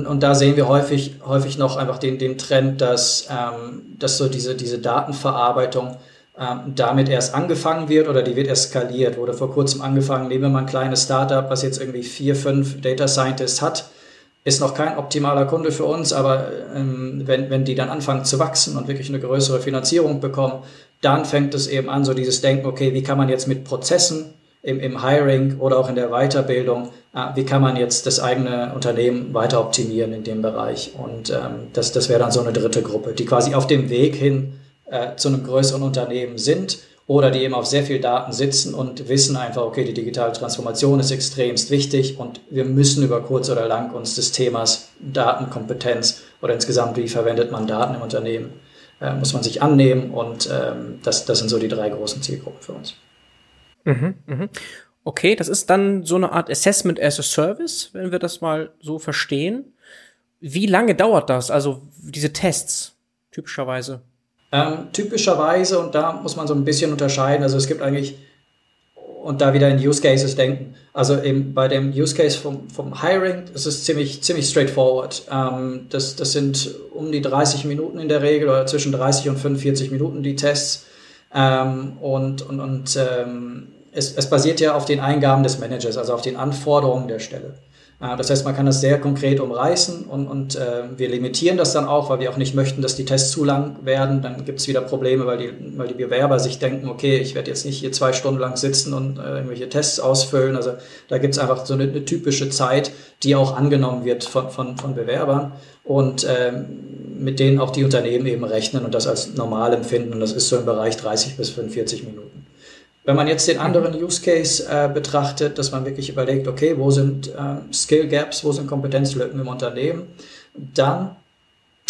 und, da sehen wir häufig, häufig noch einfach den, den Trend, dass, ähm, dass so diese, diese Datenverarbeitung damit erst angefangen wird oder die wird erst skaliert. Wurde vor kurzem angefangen, nehmen wir mal ein kleines Startup, was jetzt irgendwie vier, fünf Data Scientists hat ist noch kein optimaler Kunde für uns, aber ähm, wenn, wenn die dann anfangen zu wachsen und wirklich eine größere Finanzierung bekommen, dann fängt es eben an, so dieses Denken, okay, wie kann man jetzt mit Prozessen im, im Hiring oder auch in der Weiterbildung, äh, wie kann man jetzt das eigene Unternehmen weiter optimieren in dem Bereich? Und ähm, das, das wäre dann so eine dritte Gruppe, die quasi auf dem Weg hin äh, zu einem größeren Unternehmen sind oder die eben auf sehr viel Daten sitzen und wissen einfach, okay, die digitale Transformation ist extremst wichtig und wir müssen über kurz oder lang uns des Themas Datenkompetenz oder insgesamt, wie verwendet man Daten im Unternehmen, äh, muss man sich annehmen und ähm, das, das sind so die drei großen Zielgruppen für uns. Mhm, mh. Okay, das ist dann so eine Art Assessment as a Service, wenn wir das mal so verstehen. Wie lange dauert das, also diese Tests typischerweise? Ähm, typischerweise, und da muss man so ein bisschen unterscheiden, also es gibt eigentlich, und da wieder in Use Cases denken, also eben bei dem Use Case vom, vom Hiring, das ist ziemlich, ziemlich straightforward. Ähm, das, das sind um die 30 Minuten in der Regel oder zwischen 30 und 45 Minuten die Tests. Ähm, und und, und ähm, es, es basiert ja auf den Eingaben des Managers, also auf den Anforderungen der Stelle. Äh, das heißt, man kann das sehr konkret umreißen und, und äh, wir limitieren das dann auch, weil wir auch nicht möchten, dass die Tests zu lang werden. Dann gibt es wieder Probleme, weil die, weil die Bewerber sich denken, okay, ich werde jetzt nicht hier zwei Stunden lang sitzen und äh, irgendwelche Tests ausfüllen. Also da gibt es einfach so eine, eine, typische Zeit, die auch angenommen wird von, von, von Bewerbern und äh, mit denen auch die Unternehmen eben rechnen und das als normal empfinden. Und das ist so im Bereich 30 bis 45 Minuten. Wenn man jetzt den anderen Use Case äh, betrachtet, dass man wirklich überlegt, okay, wo sind äh, Skill Gaps, wo sind Kompetenzlücken im Unternehmen, dann,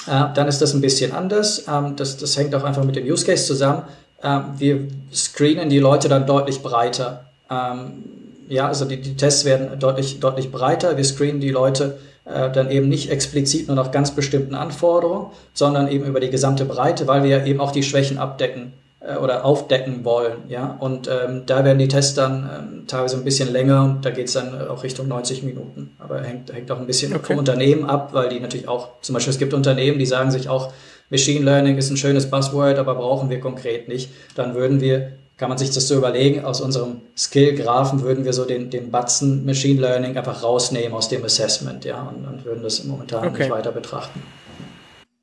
äh, dann ist das ein bisschen anders. Ähm, das, das hängt auch einfach mit dem Use Case zusammen. Ähm, wir screenen die Leute dann deutlich breiter. Ähm, ja, also die, die Tests werden deutlich, deutlich breiter. Wir screenen die Leute äh, dann eben nicht explizit nur nach ganz bestimmten Anforderungen, sondern eben über die gesamte Breite, weil wir eben auch die Schwächen abdecken äh, oder aufdecken wollen. Ja? Und ähm, da werden die Tests dann ähm, teilweise ein bisschen länger und da geht es dann auch Richtung 90 Minuten. Aber hängt, hängt auch ein bisschen okay. vom Unternehmen ab, weil die natürlich auch, zum Beispiel es gibt Unternehmen, die sagen sich auch, Machine Learning ist ein schönes Buzzword, aber brauchen wir konkret nicht. Dann würden wir, kann man sich das so überlegen, aus unserem Skill-Graphen würden wir so den, den Batzen Machine Learning einfach rausnehmen aus dem Assessment, ja, und, und würden das momentan okay. nicht weiter betrachten.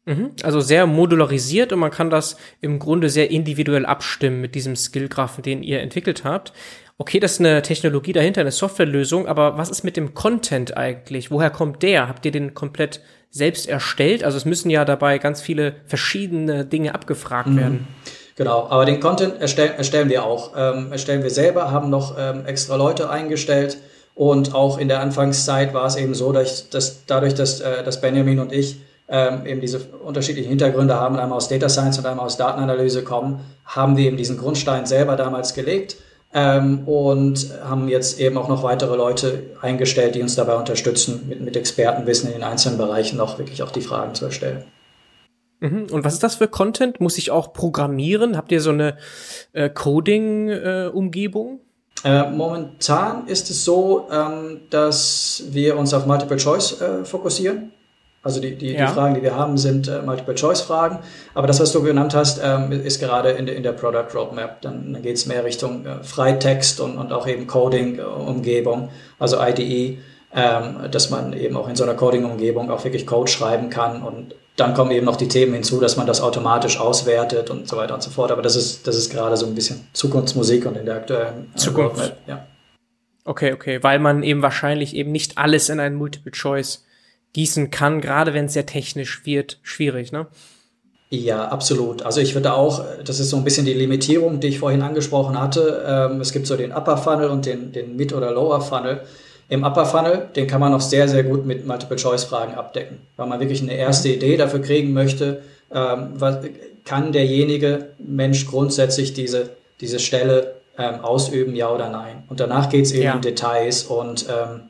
Mhm. Also sehr modularisiert und man kann das im Grunde sehr individuell abstimmen mit diesem Skillgraphen, den ihr entwickelt habt. Okay, das ist eine Technologie dahinter, eine Softwarelösung, aber was ist mit dem Content eigentlich? Woher kommt der? Habt ihr den komplett selbst erstellt? Also es müssen ja dabei ganz viele verschiedene Dinge abgefragt mhm. werden. Genau, aber den Content erstellen, erstellen wir auch. Ähm, erstellen wir selber, haben noch ähm, extra Leute eingestellt und auch in der Anfangszeit war es eben so, dass, dass dadurch, dass, äh, dass Benjamin und ich ähm, eben diese unterschiedlichen Hintergründe haben, einmal aus Data Science und einmal aus Datenanalyse kommen, haben wir eben diesen Grundstein selber damals gelegt ähm, und haben jetzt eben auch noch weitere Leute eingestellt, die uns dabei unterstützen, mit, mit Expertenwissen in den einzelnen Bereichen noch wirklich auch die Fragen zu erstellen. Mhm. Und was ist das für Content? Muss ich auch programmieren? Habt ihr so eine äh, Coding-Umgebung? Äh, äh, momentan ist es so, ähm, dass wir uns auf Multiple Choice äh, fokussieren. Also die, die, ja. die Fragen, die wir haben, sind äh, Multiple-Choice-Fragen. Aber das, was du genannt hast, ähm, ist gerade in, de, in der Product Roadmap. Dann, dann geht es mehr Richtung äh, Freitext und, und auch eben Coding-Umgebung, also IDE, ähm, dass man eben auch in so einer Coding-Umgebung auch wirklich Code schreiben kann. Und dann kommen eben noch die Themen hinzu, dass man das automatisch auswertet und so weiter und so fort. Aber das ist, das ist gerade so ein bisschen Zukunftsmusik und in der aktuellen äh, Zukunft. Roadmap, ja. Okay, okay, weil man eben wahrscheinlich eben nicht alles in einen Multiple-Choice gießen kann, gerade wenn es sehr technisch wird, schwierig, ne? Ja, absolut. Also ich würde auch, das ist so ein bisschen die Limitierung, die ich vorhin angesprochen hatte. Ähm, es gibt so den Upper Funnel und den, den Mid- oder Lower Funnel. Im Upper Funnel, den kann man noch sehr, sehr gut mit Multiple-Choice-Fragen abdecken, weil man wirklich eine erste Idee dafür kriegen möchte, ähm, was, kann derjenige Mensch grundsätzlich diese, diese Stelle ähm, ausüben, ja oder nein. Und danach geht's eben ja. in Details und ähm,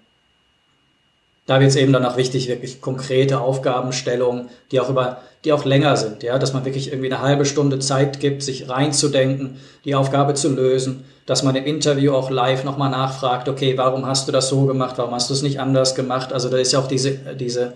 da wird es eben dann auch wichtig, wirklich konkrete Aufgabenstellungen, die auch über, die auch länger sind, ja, dass man wirklich irgendwie eine halbe Stunde Zeit gibt, sich reinzudenken, die Aufgabe zu lösen, dass man im Interview auch live nochmal nachfragt, okay, warum hast du das so gemacht, warum hast du es nicht anders gemacht? Also da ist ja auch diese, diese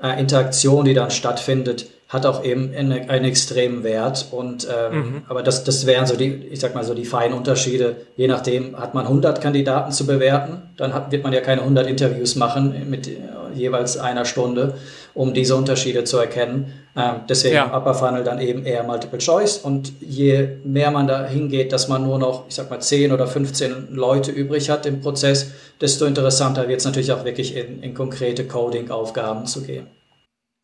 äh, Interaktion, die dann stattfindet, hat auch eben eine, einen extremen Wert. Und ähm, mhm. aber das, das wären so die, ich sag mal so die feinen Unterschiede. Je nachdem hat man 100 Kandidaten zu bewerten, dann hat, wird man ja keine 100 Interviews machen mit jeweils einer Stunde, um diese Unterschiede zu erkennen. Ähm, deswegen ja. Upper Funnel dann eben eher Multiple Choice. Und je mehr man da hingeht, dass man nur noch, ich sag mal 10 oder 15 Leute übrig hat im Prozess, desto interessanter wird es natürlich auch wirklich in, in konkrete Coding-Aufgaben zu gehen.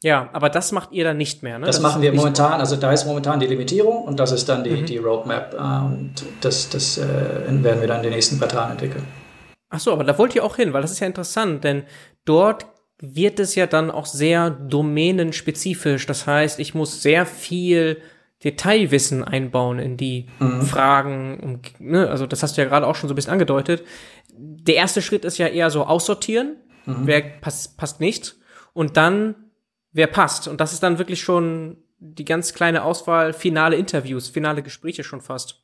Ja, aber das macht ihr dann nicht mehr, ne? Das, das machen wir momentan, also da ist momentan die Limitierung und das ist dann die, mhm. die Roadmap äh, und das, das äh, werden wir dann in den nächsten Quartalen entwickeln. Ach so, aber da wollt ihr auch hin, weil das ist ja interessant, denn dort wird es ja dann auch sehr domänenspezifisch. Das heißt, ich muss sehr viel Detailwissen einbauen in die mhm. Fragen. Ne? Also das hast du ja gerade auch schon so ein bisschen angedeutet. Der erste Schritt ist ja eher so aussortieren. Mhm. Wer passt, passt nicht. Und dann wer passt. Und das ist dann wirklich schon die ganz kleine Auswahl, finale Interviews, finale Gespräche schon fast.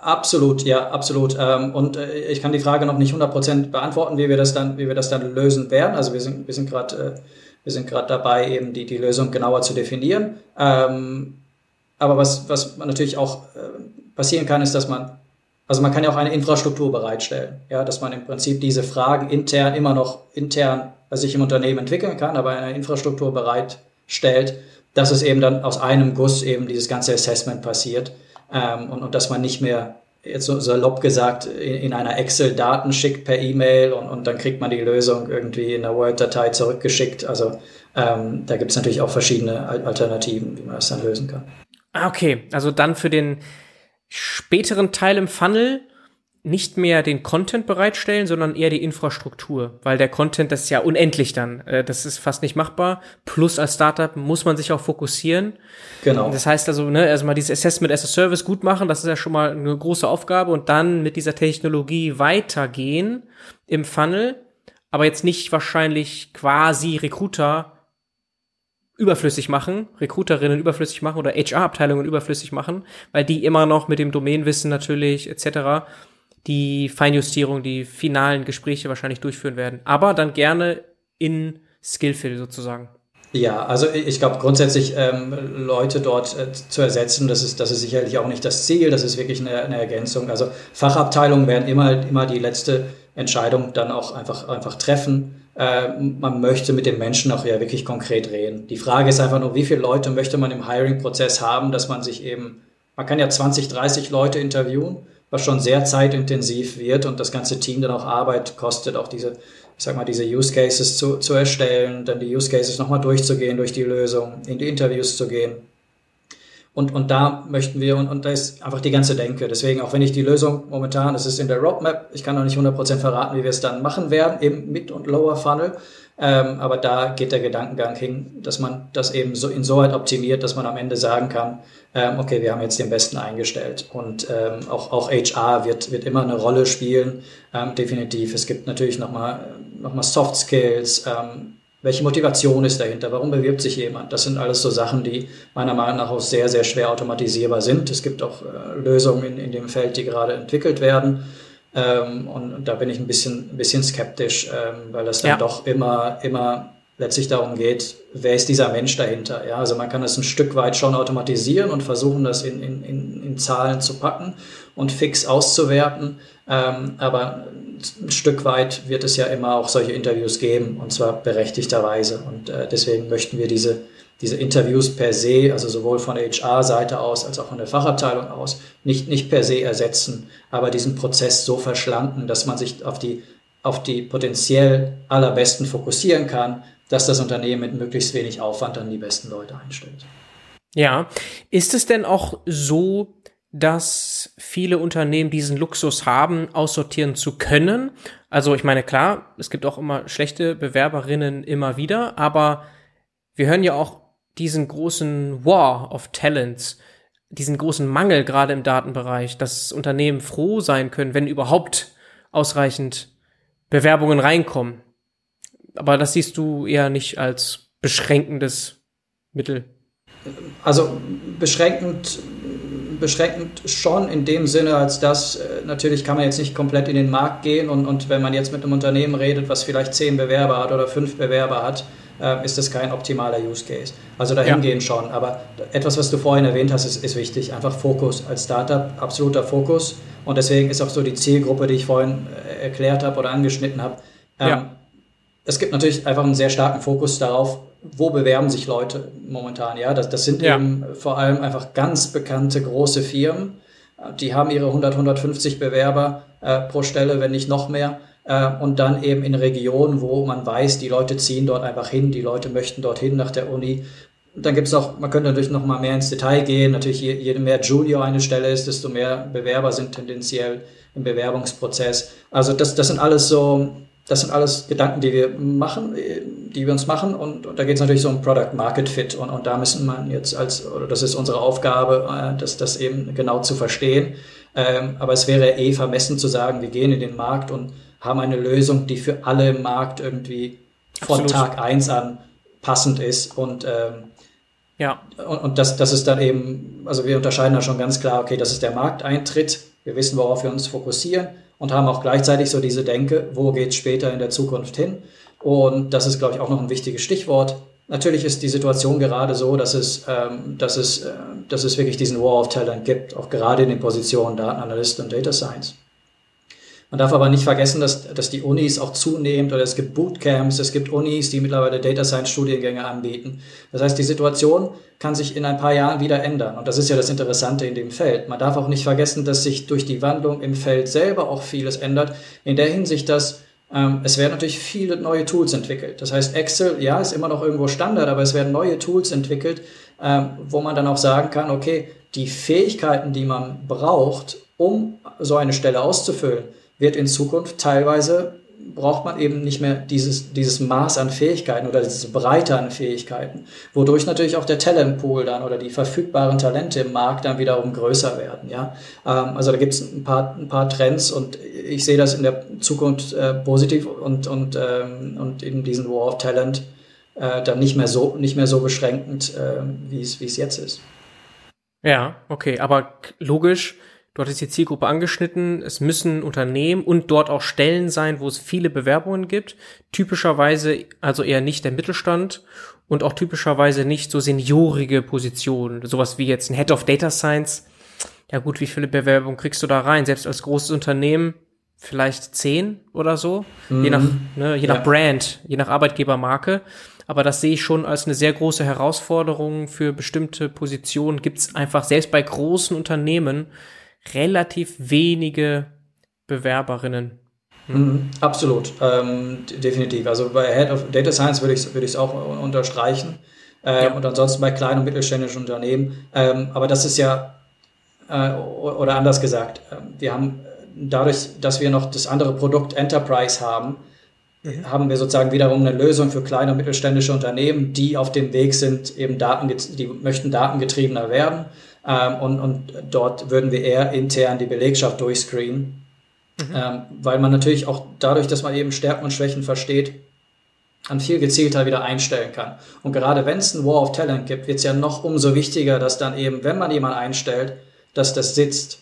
Absolut, ja, absolut. Ähm, und äh, ich kann die Frage noch nicht 100% beantworten, wie wir das dann, wie wir das dann lösen werden. Also wir sind, wir sind gerade, äh, wir sind gerade dabei, eben die, die Lösung genauer zu definieren. Ähm, aber was, was natürlich auch äh, passieren kann, ist, dass man, also man kann ja auch eine Infrastruktur bereitstellen, ja, dass man im Prinzip diese Fragen intern immer noch intern sich im Unternehmen entwickeln kann, aber eine Infrastruktur bereitstellt, dass es eben dann aus einem Guss eben dieses ganze Assessment passiert ähm, und, und dass man nicht mehr jetzt so salopp gesagt in, in einer Excel-Daten schickt per E-Mail und, und dann kriegt man die Lösung irgendwie in einer Word-Datei zurückgeschickt. Also ähm, da gibt es natürlich auch verschiedene Alternativen, wie man das dann lösen kann. Ah, okay, also dann für den späteren Teil im Funnel nicht mehr den Content bereitstellen, sondern eher die Infrastruktur, weil der Content, das ist ja unendlich dann, äh, das ist fast nicht machbar. Plus als Startup muss man sich auch fokussieren. Genau. Das heißt also, ne, also mal dieses Assessment as a Service gut machen, das ist ja schon mal eine große Aufgabe und dann mit dieser Technologie weitergehen im Funnel, aber jetzt nicht wahrscheinlich quasi Recruiter überflüssig machen, Recruiterinnen überflüssig machen oder HR-Abteilungen überflüssig machen, weil die immer noch mit dem Domainwissen natürlich etc die Feinjustierung, die finalen Gespräche wahrscheinlich durchführen werden. Aber dann gerne in Skillfill sozusagen. Ja, also ich glaube grundsätzlich ähm, Leute dort äh, zu ersetzen, das ist, das ist sicherlich auch nicht das Ziel, das ist wirklich eine, eine Ergänzung. Also Fachabteilungen werden immer, immer die letzte Entscheidung dann auch einfach, einfach treffen. Äh, man möchte mit den Menschen auch ja wirklich konkret reden. Die Frage ist einfach nur, wie viele Leute möchte man im Hiring-Prozess haben, dass man sich eben, man kann ja 20, 30 Leute interviewen was schon sehr zeitintensiv wird und das ganze Team dann auch Arbeit kostet, auch diese, ich sag mal, diese Use Cases zu, zu erstellen, dann die Use Cases nochmal durchzugehen durch die Lösung, in die Interviews zu gehen. Und, und da möchten wir, und, und da ist einfach die ganze Denke. Deswegen, auch wenn ich die Lösung momentan, es ist in der Roadmap, ich kann noch nicht 100% verraten, wie wir es dann machen werden, eben mit und Lower Funnel. Ähm, aber da geht der Gedankengang hin, dass man das eben so insoweit optimiert, dass man am Ende sagen kann, ähm, okay, wir haben jetzt den Besten eingestellt. Und ähm, auch, auch HR wird, wird immer eine Rolle spielen, ähm, definitiv. Es gibt natürlich nochmal noch mal Soft Skills, ähm, welche Motivation ist dahinter? Warum bewirbt sich jemand? Das sind alles so Sachen, die meiner Meinung nach auch sehr, sehr schwer automatisierbar sind. Es gibt auch äh, Lösungen in, in dem Feld, die gerade entwickelt werden. Ähm, und, und, da bin ich ein bisschen, ein bisschen skeptisch, ähm, weil es dann ja. doch immer, immer letztlich darum geht, wer ist dieser Mensch dahinter? Ja, also man kann das ein Stück weit schon automatisieren und versuchen, das in, in, in, in Zahlen zu packen und fix auszuwerten. Ähm, aber ein Stück weit wird es ja immer auch solche Interviews geben und zwar berechtigterweise. Und äh, deswegen möchten wir diese, diese Interviews per se, also sowohl von der HR-Seite aus als auch von der Fachabteilung aus, nicht, nicht per se ersetzen, aber diesen Prozess so verschlanken, dass man sich auf die, auf die potenziell allerbesten fokussieren kann, dass das Unternehmen mit möglichst wenig Aufwand dann die besten Leute einstellt. Ja, ist es denn auch so, dass viele Unternehmen diesen Luxus haben, aussortieren zu können? Also ich meine, klar, es gibt auch immer schlechte Bewerberinnen immer wieder, aber wir hören ja auch diesen großen War of Talents, diesen großen Mangel gerade im Datenbereich, dass Unternehmen froh sein können, wenn überhaupt ausreichend Bewerbungen reinkommen. Aber das siehst du eher nicht als beschränkendes Mittel. Also beschränkend, beschränkend schon in dem Sinne, als dass äh, natürlich kann man jetzt nicht komplett in den Markt gehen und, und wenn man jetzt mit einem Unternehmen redet, was vielleicht zehn Bewerber hat oder fünf Bewerber hat, äh, ist das kein optimaler Use Case. Also dahingehend ja. schon. Aber etwas, was du vorhin erwähnt hast, ist, ist wichtig. Einfach Fokus als Startup, absoluter Fokus. Und deswegen ist auch so die Zielgruppe, die ich vorhin äh, erklärt habe oder angeschnitten habe. Ähm, ja. Es gibt natürlich einfach einen sehr starken Fokus darauf, wo bewerben sich Leute momentan. Ja, das, das sind ja. eben vor allem einfach ganz bekannte große Firmen. Die haben ihre 100, 150 Bewerber äh, pro Stelle, wenn nicht noch mehr und dann eben in Regionen, wo man weiß, die Leute ziehen dort einfach hin, die Leute möchten dorthin nach der Uni. Dann gibt es auch, man könnte natürlich noch mal mehr ins Detail gehen. Natürlich, je, je mehr Junior eine Stelle ist, desto mehr Bewerber sind tendenziell im Bewerbungsprozess. Also das, das sind alles so, das sind alles Gedanken, die wir machen, die wir uns machen. Und, und da geht es natürlich so um Product Market Fit. Und, und da müssen man jetzt als, oder das ist unsere Aufgabe, äh, das, das eben genau zu verstehen. Ähm, aber es wäre eh vermessen zu sagen, wir gehen in den Markt und haben eine Lösung, die für alle im Markt irgendwie von Tag eins an passend ist und ähm, ja. Und, und das, das ist dann eben, also wir unterscheiden da schon ganz klar, okay, das ist der Markteintritt, wir wissen, worauf wir uns fokussieren und haben auch gleichzeitig so diese Denke, wo geht es später in der Zukunft hin. Und das ist, glaube ich, auch noch ein wichtiges Stichwort. Natürlich ist die Situation gerade so, dass es, ähm, dass es, äh, dass es wirklich diesen War of Talent gibt, auch gerade in den Positionen Datenanalyst und Data Science. Man darf aber nicht vergessen, dass, dass die Unis auch zunehmend, oder es gibt Bootcamps, es gibt Unis, die mittlerweile Data Science Studiengänge anbieten. Das heißt, die Situation kann sich in ein paar Jahren wieder ändern. Und das ist ja das Interessante in dem Feld. Man darf auch nicht vergessen, dass sich durch die Wandlung im Feld selber auch vieles ändert. In der Hinsicht, dass ähm, es werden natürlich viele neue Tools entwickelt. Das heißt, Excel, ja, ist immer noch irgendwo Standard, aber es werden neue Tools entwickelt, ähm, wo man dann auch sagen kann, okay, die Fähigkeiten, die man braucht, um so eine Stelle auszufüllen, wird in Zukunft teilweise braucht man eben nicht mehr dieses, dieses Maß an Fähigkeiten oder diese Breite an Fähigkeiten, wodurch natürlich auch der Talentpool dann oder die verfügbaren Talente im Markt dann wiederum größer werden. Ja? Ähm, also da gibt es ein paar, ein paar Trends und ich sehe das in der Zukunft äh, positiv und, und, ähm, und in diesen War of Talent äh, dann nicht mehr so, nicht mehr so beschränkend, äh, wie es jetzt ist. Ja, okay, aber logisch, Du hattest die Zielgruppe angeschnitten. Es müssen Unternehmen und dort auch Stellen sein, wo es viele Bewerbungen gibt. Typischerweise also eher nicht der Mittelstand und auch typischerweise nicht so seniorige Positionen. Sowas wie jetzt ein Head of Data Science. Ja gut, wie viele Bewerbungen kriegst du da rein? Selbst als großes Unternehmen vielleicht zehn oder so. Mhm. Je nach, ne, je nach ja. Brand, je nach Arbeitgebermarke. Aber das sehe ich schon als eine sehr große Herausforderung für bestimmte Positionen. Gibt es einfach selbst bei großen Unternehmen relativ wenige Bewerberinnen. Mhm, absolut, ähm, definitiv. Also bei Head of Data Science würde ich es würd auch unterstreichen. Ähm, ja. Und ansonsten bei kleinen und mittelständischen Unternehmen. Ähm, aber das ist ja, äh, oder anders gesagt, äh, wir haben dadurch, dass wir noch das andere Produkt Enterprise haben, mhm. haben wir sozusagen wiederum eine Lösung für kleine und mittelständische Unternehmen, die auf dem Weg sind, eben Daten, die möchten datengetriebener werden ähm, und, und dort würden wir eher intern die Belegschaft durchscreenen, mhm. ähm, weil man natürlich auch dadurch, dass man eben Stärken und Schwächen versteht, an viel gezielter wieder einstellen kann. Und gerade wenn es ein War of Talent gibt, wird es ja noch umso wichtiger, dass dann eben, wenn man jemanden einstellt, dass das sitzt.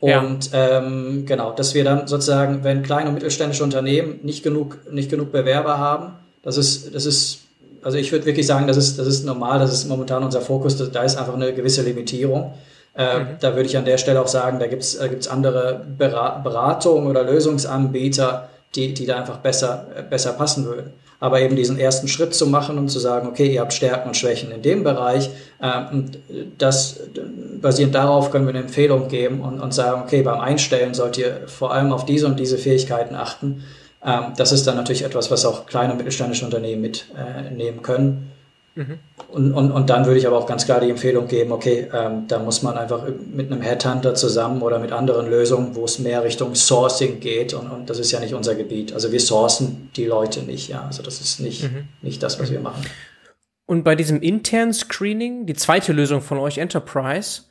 Und ja. ähm, genau, dass wir dann sozusagen, wenn kleine und mittelständische Unternehmen nicht genug, nicht genug Bewerber haben, das ist, das ist also ich würde wirklich sagen, das ist, das ist normal, das ist momentan unser Fokus, da ist einfach eine gewisse Limitierung. Äh, mhm. Da würde ich an der Stelle auch sagen, da gibt es äh, gibt's andere Beratungen oder Lösungsanbieter, die, die da einfach besser, äh, besser passen würden. Aber eben diesen ersten Schritt zu machen und zu sagen, okay, ihr habt Stärken und Schwächen in dem Bereich, äh, und das basierend darauf können wir eine Empfehlung geben und, und sagen, okay, beim Einstellen sollt ihr vor allem auf diese und diese Fähigkeiten achten ähm, das ist dann natürlich etwas, was auch kleine und mittelständische Unternehmen mitnehmen äh, können. Mhm. Und, und, und dann würde ich aber auch ganz klar die Empfehlung geben, okay, ähm, da muss man einfach mit einem Headhunter zusammen oder mit anderen Lösungen, wo es mehr Richtung Sourcing geht und, und das ist ja nicht unser Gebiet. Also wir sourcen die Leute nicht, ja. Also das ist nicht, mhm. nicht das, was wir machen. Und bei diesem internen Screening, die zweite Lösung von euch, Enterprise,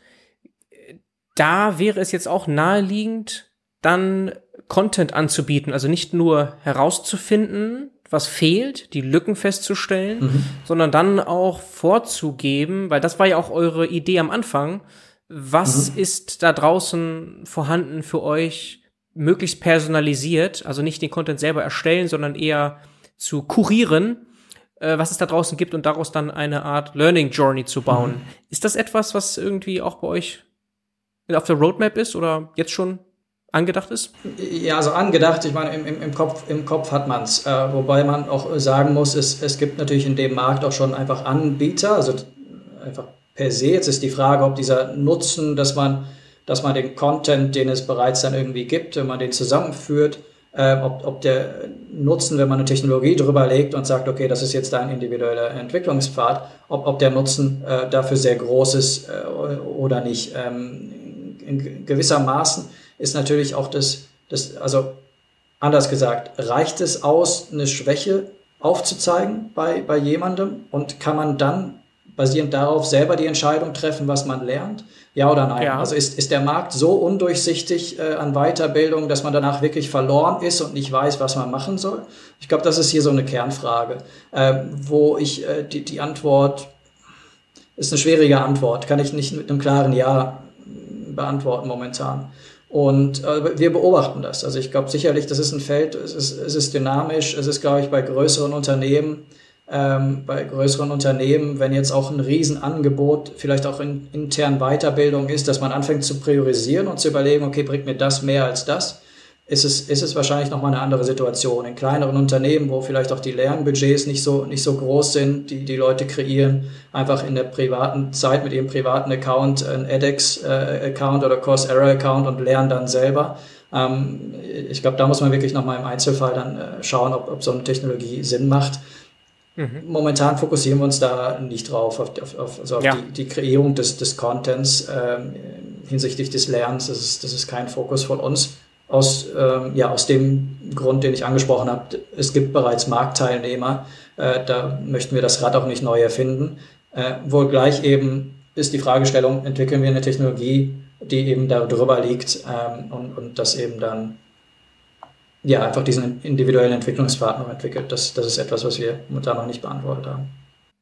da wäre es jetzt auch naheliegend, dann Content anzubieten, also nicht nur herauszufinden, was fehlt, die Lücken festzustellen, mhm. sondern dann auch vorzugeben, weil das war ja auch eure Idee am Anfang, was mhm. ist da draußen vorhanden für euch, möglichst personalisiert, also nicht den Content selber erstellen, sondern eher zu kurieren, äh, was es da draußen gibt und daraus dann eine Art Learning Journey zu bauen. Mhm. Ist das etwas, was irgendwie auch bei euch auf der Roadmap ist oder jetzt schon angedacht ist? Ja, also angedacht, ich meine, im, im, Kopf, im Kopf hat man es. Äh, wobei man auch sagen muss, es, es gibt natürlich in dem Markt auch schon einfach Anbieter, also einfach per se. Jetzt ist die Frage, ob dieser Nutzen, dass man, dass man den Content, den es bereits dann irgendwie gibt, wenn man den zusammenführt, äh, ob, ob der Nutzen, wenn man eine Technologie drüber legt und sagt, okay, das ist jetzt dein individueller Entwicklungspfad, ob, ob der Nutzen äh, dafür sehr groß ist äh, oder nicht. Ähm, in gewissermaßen ist natürlich auch das, das, also anders gesagt, reicht es aus, eine Schwäche aufzuzeigen bei, bei jemandem und kann man dann basierend darauf selber die Entscheidung treffen, was man lernt? Ja oder nein? Ja. Also ist, ist der Markt so undurchsichtig äh, an Weiterbildung, dass man danach wirklich verloren ist und nicht weiß, was man machen soll? Ich glaube, das ist hier so eine Kernfrage, äh, wo ich äh, die, die Antwort ist eine schwierige Antwort, kann ich nicht mit einem klaren Ja beantworten momentan. Und äh, wir beobachten das. Also ich glaube sicherlich, das ist ein Feld, es ist, es ist dynamisch, es ist, glaube ich, bei größeren Unternehmen, ähm, bei größeren Unternehmen, wenn jetzt auch ein Riesenangebot vielleicht auch in intern Weiterbildung ist, dass man anfängt zu priorisieren und zu überlegen, okay, bringt mir das mehr als das, ist es, ist es wahrscheinlich nochmal eine andere Situation. In kleineren Unternehmen, wo vielleicht auch die Lernbudgets nicht so, nicht so groß sind, die die Leute kreieren, einfach in der privaten Zeit mit ihrem privaten Account ein edX-Account äh, oder Coursera-Account und lernen dann selber. Ähm, ich glaube, da muss man wirklich nochmal im Einzelfall dann äh, schauen, ob, ob so eine Technologie Sinn macht. Mhm. Momentan fokussieren wir uns da nicht drauf, auf, auf, auf, also auf ja. die, die Kreierung des, des Contents ähm, hinsichtlich des Lernens. Das ist, das ist kein Fokus von uns aus, ähm, ja, aus dem Grund, den ich angesprochen habe. Es gibt bereits Marktteilnehmer, äh, da möchten wir das Rad auch nicht neu erfinden. Äh, wohl gleich eben ist die Fragestellung, entwickeln wir eine Technologie, die eben darüber liegt ähm, und, und das eben dann ja einfach diesen individuellen Entwicklungspfad noch entwickelt. Das, das ist etwas, was wir momentan noch nicht beantwortet haben.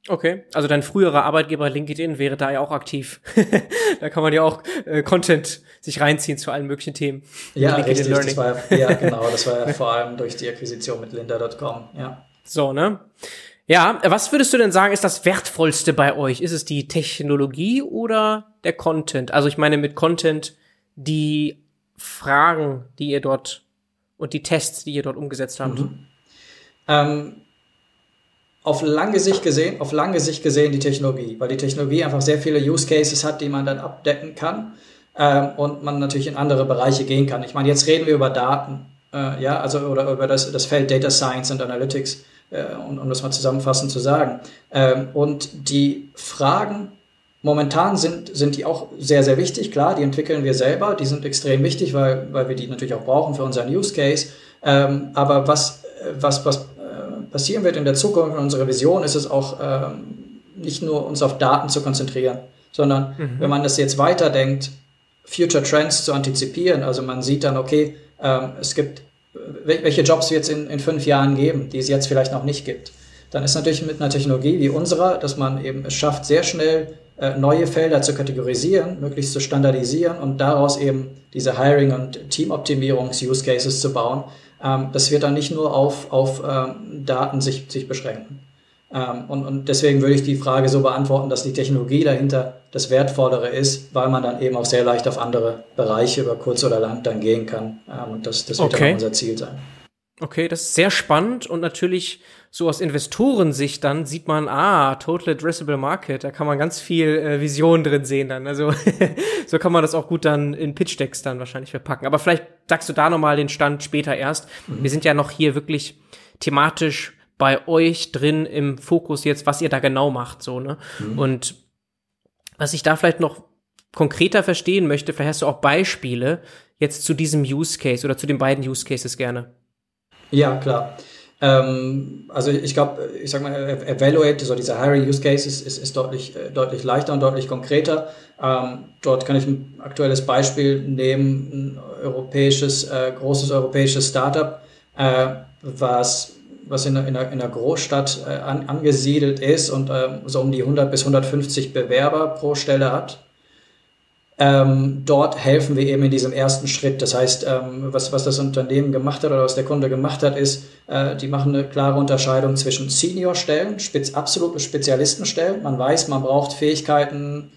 Okay, also dein früherer Arbeitgeber LinkedIn wäre da ja auch aktiv. da kann man ja auch äh, Content sich reinziehen zu allen möglichen Themen. Ja, richtig. Das war ja, genau. Das war ja vor allem durch die Akquisition mit lynda.com. Ja. So, ne? Ja, was würdest du denn sagen, ist das Wertvollste bei euch? Ist es die Technologie oder der Content? Also ich meine mit Content die Fragen, die ihr dort und die Tests, die ihr dort umgesetzt habt. Mhm. Ähm, auf lange Sicht gesehen, auf lange Sicht gesehen die Technologie, weil die Technologie einfach sehr viele Use Cases hat, die man dann abdecken kann ähm, und man natürlich in andere Bereiche gehen kann. Ich meine, jetzt reden wir über Daten, äh, ja, also oder über das, das Feld Data Science und Analytics, äh, um, um das mal zusammenfassend zu sagen. Ähm, und die Fragen momentan sind, sind die auch sehr, sehr wichtig. Klar, die entwickeln wir selber, die sind extrem wichtig, weil, weil wir die natürlich auch brauchen für unseren Use Case. Ähm, aber was, was, was passieren wird in der Zukunft, in unserer Vision, ist es auch ähm, nicht nur uns auf Daten zu konzentrieren, sondern mhm. wenn man das jetzt weiterdenkt, Future Trends zu antizipieren. Also man sieht dann, okay, ähm, es gibt, welche Jobs wird es in, in fünf Jahren geben, die es jetzt vielleicht noch nicht gibt. Dann ist natürlich mit einer Technologie wie unserer, dass man eben es schafft, sehr schnell äh, neue Felder zu kategorisieren, möglichst zu standardisieren und daraus eben diese Hiring- und Teamoptimierungs-Use-Cases zu bauen, ähm, das wird dann nicht nur auf, auf ähm, Daten sich, sich beschränken. Ähm, und, und deswegen würde ich die Frage so beantworten, dass die Technologie dahinter das Wertvollere ist, weil man dann eben auch sehr leicht auf andere Bereiche über kurz oder lang dann gehen kann. Und das, das wird okay. dann unser Ziel sein. Okay, das ist sehr spannend und natürlich so aus Investorensicht dann sieht man, ah, Total Addressable Market, da kann man ganz viel äh, Vision drin sehen dann. Also so kann man das auch gut dann in Pitch Decks dann wahrscheinlich verpacken. Aber vielleicht sagst du da nochmal den Stand später erst. Mhm. Wir sind ja noch hier wirklich thematisch bei euch drin im Fokus jetzt, was ihr da genau macht, so, ne? Mhm. Und was ich da vielleicht noch konkreter verstehen möchte, vielleicht hast du auch Beispiele jetzt zu diesem Use Case oder zu den beiden Use Cases gerne. Ja, klar. Ähm, also ich glaube, ich sag mal, Evaluate, so dieser Hiring Use Case ist, ist, ist deutlich, äh, deutlich leichter und deutlich konkreter. Ähm, dort kann ich ein aktuelles Beispiel nehmen, ein europäisches, äh, großes europäisches Startup, äh, was was in, in, einer, in einer Großstadt äh, an, angesiedelt ist und äh, so um die 100 bis 150 Bewerber pro Stelle hat. Ähm, dort helfen wir eben in diesem ersten Schritt. Das heißt, ähm, was, was das Unternehmen gemacht hat oder was der Kunde gemacht hat, ist, äh, die machen eine klare Unterscheidung zwischen Senior-Stellen, spez absolute Spezialistenstellen. Man weiß, man braucht Fähigkeiten,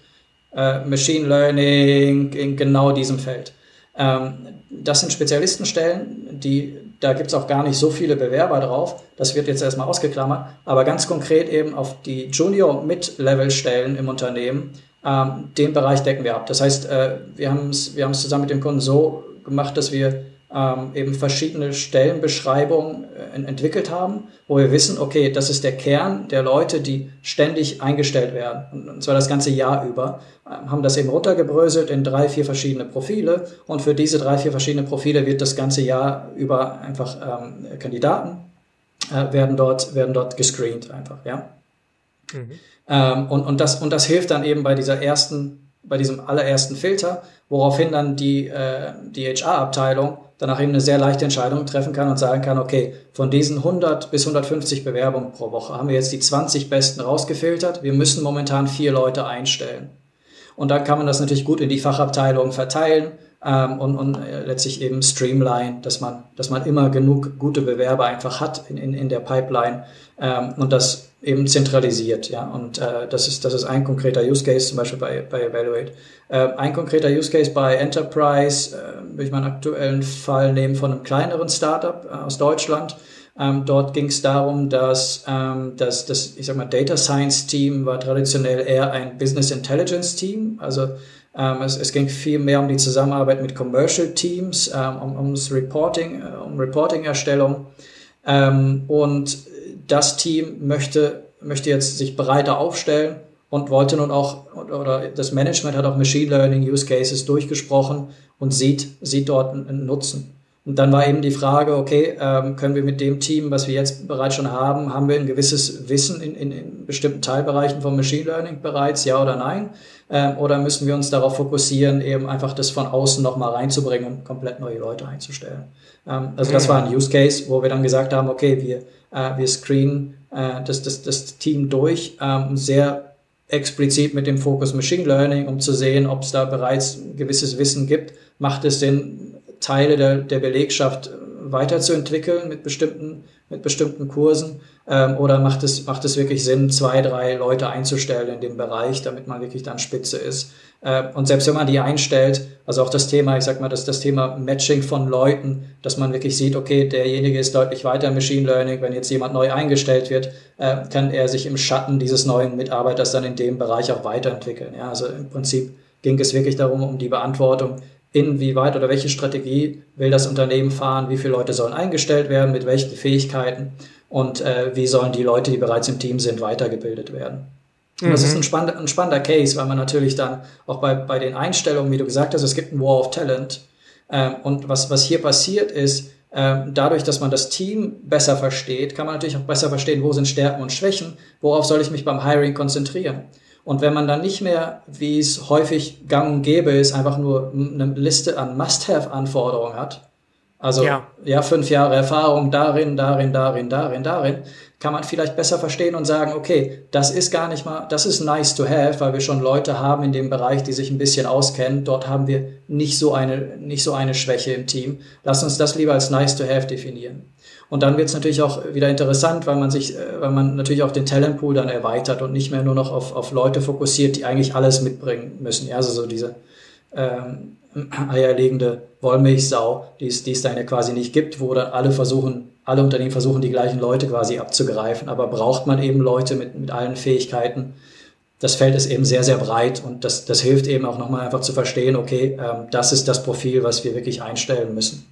äh, Machine Learning in genau diesem Feld. Ähm, das sind Spezialistenstellen, die, da gibt's auch gar nicht so viele Bewerber drauf. Das wird jetzt erstmal ausgeklammert. Aber ganz konkret eben auf die Junior- und Mid-Level-Stellen im Unternehmen ähm, den Bereich decken wir ab. Das heißt, äh, wir haben es wir zusammen mit dem Kunden so gemacht, dass wir ähm, eben verschiedene Stellenbeschreibungen äh, entwickelt haben, wo wir wissen, okay, das ist der Kern der Leute, die ständig eingestellt werden, und zwar das ganze Jahr über, ähm, haben das eben runtergebröselt in drei, vier verschiedene Profile und für diese drei, vier verschiedene Profile wird das ganze Jahr über einfach ähm, Kandidaten äh, werden dort werden dort gescreent einfach, ja. Mhm. Ähm, und, und, das, und das hilft dann eben bei dieser ersten, bei diesem allerersten Filter, woraufhin dann die, äh, die HR-Abteilung danach eben eine sehr leichte Entscheidung treffen kann und sagen kann, okay, von diesen 100 bis 150 Bewerbungen pro Woche haben wir jetzt die 20 besten rausgefiltert. Wir müssen momentan vier Leute einstellen. Und dann kann man das natürlich gut in die Fachabteilung verteilen ähm, und, und äh, letztlich eben streamline, dass man, dass man immer genug gute Bewerber einfach hat in, in, in der Pipeline ähm, und das eben zentralisiert, ja. Und äh, das ist das ist ein konkreter Use Case zum Beispiel bei bei Evaluate. Äh, ein konkreter Use Case bei Enterprise äh, will ich mal einen aktuellen Fall nehmen von einem kleineren Startup äh, aus Deutschland. Ähm, dort ging es darum, dass, ähm, dass das ich sag mal Data Science Team war traditionell eher ein Business Intelligence Team, also ähm, es, es, ging viel mehr um die Zusammenarbeit mit Commercial Teams, ähm, um, ums Reporting, äh, um Reporting-Erstellung. Ähm, und das Team möchte, möchte jetzt sich breiter aufstellen und wollte nun auch, oder das Management hat auch Machine Learning Use Cases durchgesprochen und sieht, sieht dort einen Nutzen. Und dann war eben die Frage, okay, ähm, können wir mit dem Team, was wir jetzt bereits schon haben, haben wir ein gewisses Wissen in, in, in bestimmten Teilbereichen von Machine Learning bereits, ja oder nein? Ähm, oder müssen wir uns darauf fokussieren, eben einfach das von außen nochmal reinzubringen und komplett neue Leute einzustellen? Ähm, also das war ein Use Case, wo wir dann gesagt haben, okay, wir, äh, wir screenen äh, das, das, das Team durch, ähm, sehr explizit mit dem Fokus Machine Learning, um zu sehen, ob es da bereits gewisses Wissen gibt. Macht es Sinn, Teile der, der Belegschaft weiterzuentwickeln mit bestimmten, mit bestimmten Kursen? Ähm, oder macht es, macht es wirklich Sinn, zwei, drei Leute einzustellen in dem Bereich, damit man wirklich dann spitze ist? Äh, und selbst wenn man die einstellt, also auch das Thema, ich sag mal, das, das Thema Matching von Leuten, dass man wirklich sieht, okay, derjenige ist deutlich weiter im Machine Learning, wenn jetzt jemand neu eingestellt wird, äh, kann er sich im Schatten dieses neuen Mitarbeiters dann in dem Bereich auch weiterentwickeln. Ja, also im Prinzip ging es wirklich darum, um die Beantwortung, inwieweit oder welche Strategie will das Unternehmen fahren, wie viele Leute sollen eingestellt werden, mit welchen Fähigkeiten und äh, wie sollen die Leute, die bereits im Team sind, weitergebildet werden. Und das ist mhm. ein spannender, ein spannender Case, weil man natürlich dann auch bei, bei den Einstellungen, wie du gesagt hast, es gibt ein War of Talent. Ähm, und was, was hier passiert ist, ähm, dadurch, dass man das Team besser versteht, kann man natürlich auch besser verstehen, wo sind Stärken und Schwächen, worauf soll ich mich beim Hiring konzentrieren. Und wenn man dann nicht mehr, wie es häufig gang und gäbe ist, einfach nur eine Liste an Must-Have-Anforderungen hat, also ja. ja, fünf Jahre Erfahrung darin, darin, darin, darin, darin, kann man vielleicht besser verstehen und sagen, okay, das ist gar nicht mal, das ist nice to have, weil wir schon Leute haben in dem Bereich, die sich ein bisschen auskennen. Dort haben wir nicht so eine, nicht so eine Schwäche im Team. Lass uns das lieber als nice to have definieren. Und dann wird es natürlich auch wieder interessant, weil man sich, äh, weil man natürlich auch den Talentpool dann erweitert und nicht mehr nur noch auf, auf Leute fokussiert, die eigentlich alles mitbringen müssen. Ja, also so diese ähm, eierlegende Wollmilchsau, die es, die es ja quasi nicht gibt, wo dann alle versuchen, alle Unternehmen versuchen, die gleichen Leute quasi abzugreifen. Aber braucht man eben Leute mit, mit allen Fähigkeiten. Das Feld ist eben sehr, sehr breit und das, das hilft eben auch nochmal einfach zu verstehen, okay, ähm, das ist das Profil, was wir wirklich einstellen müssen.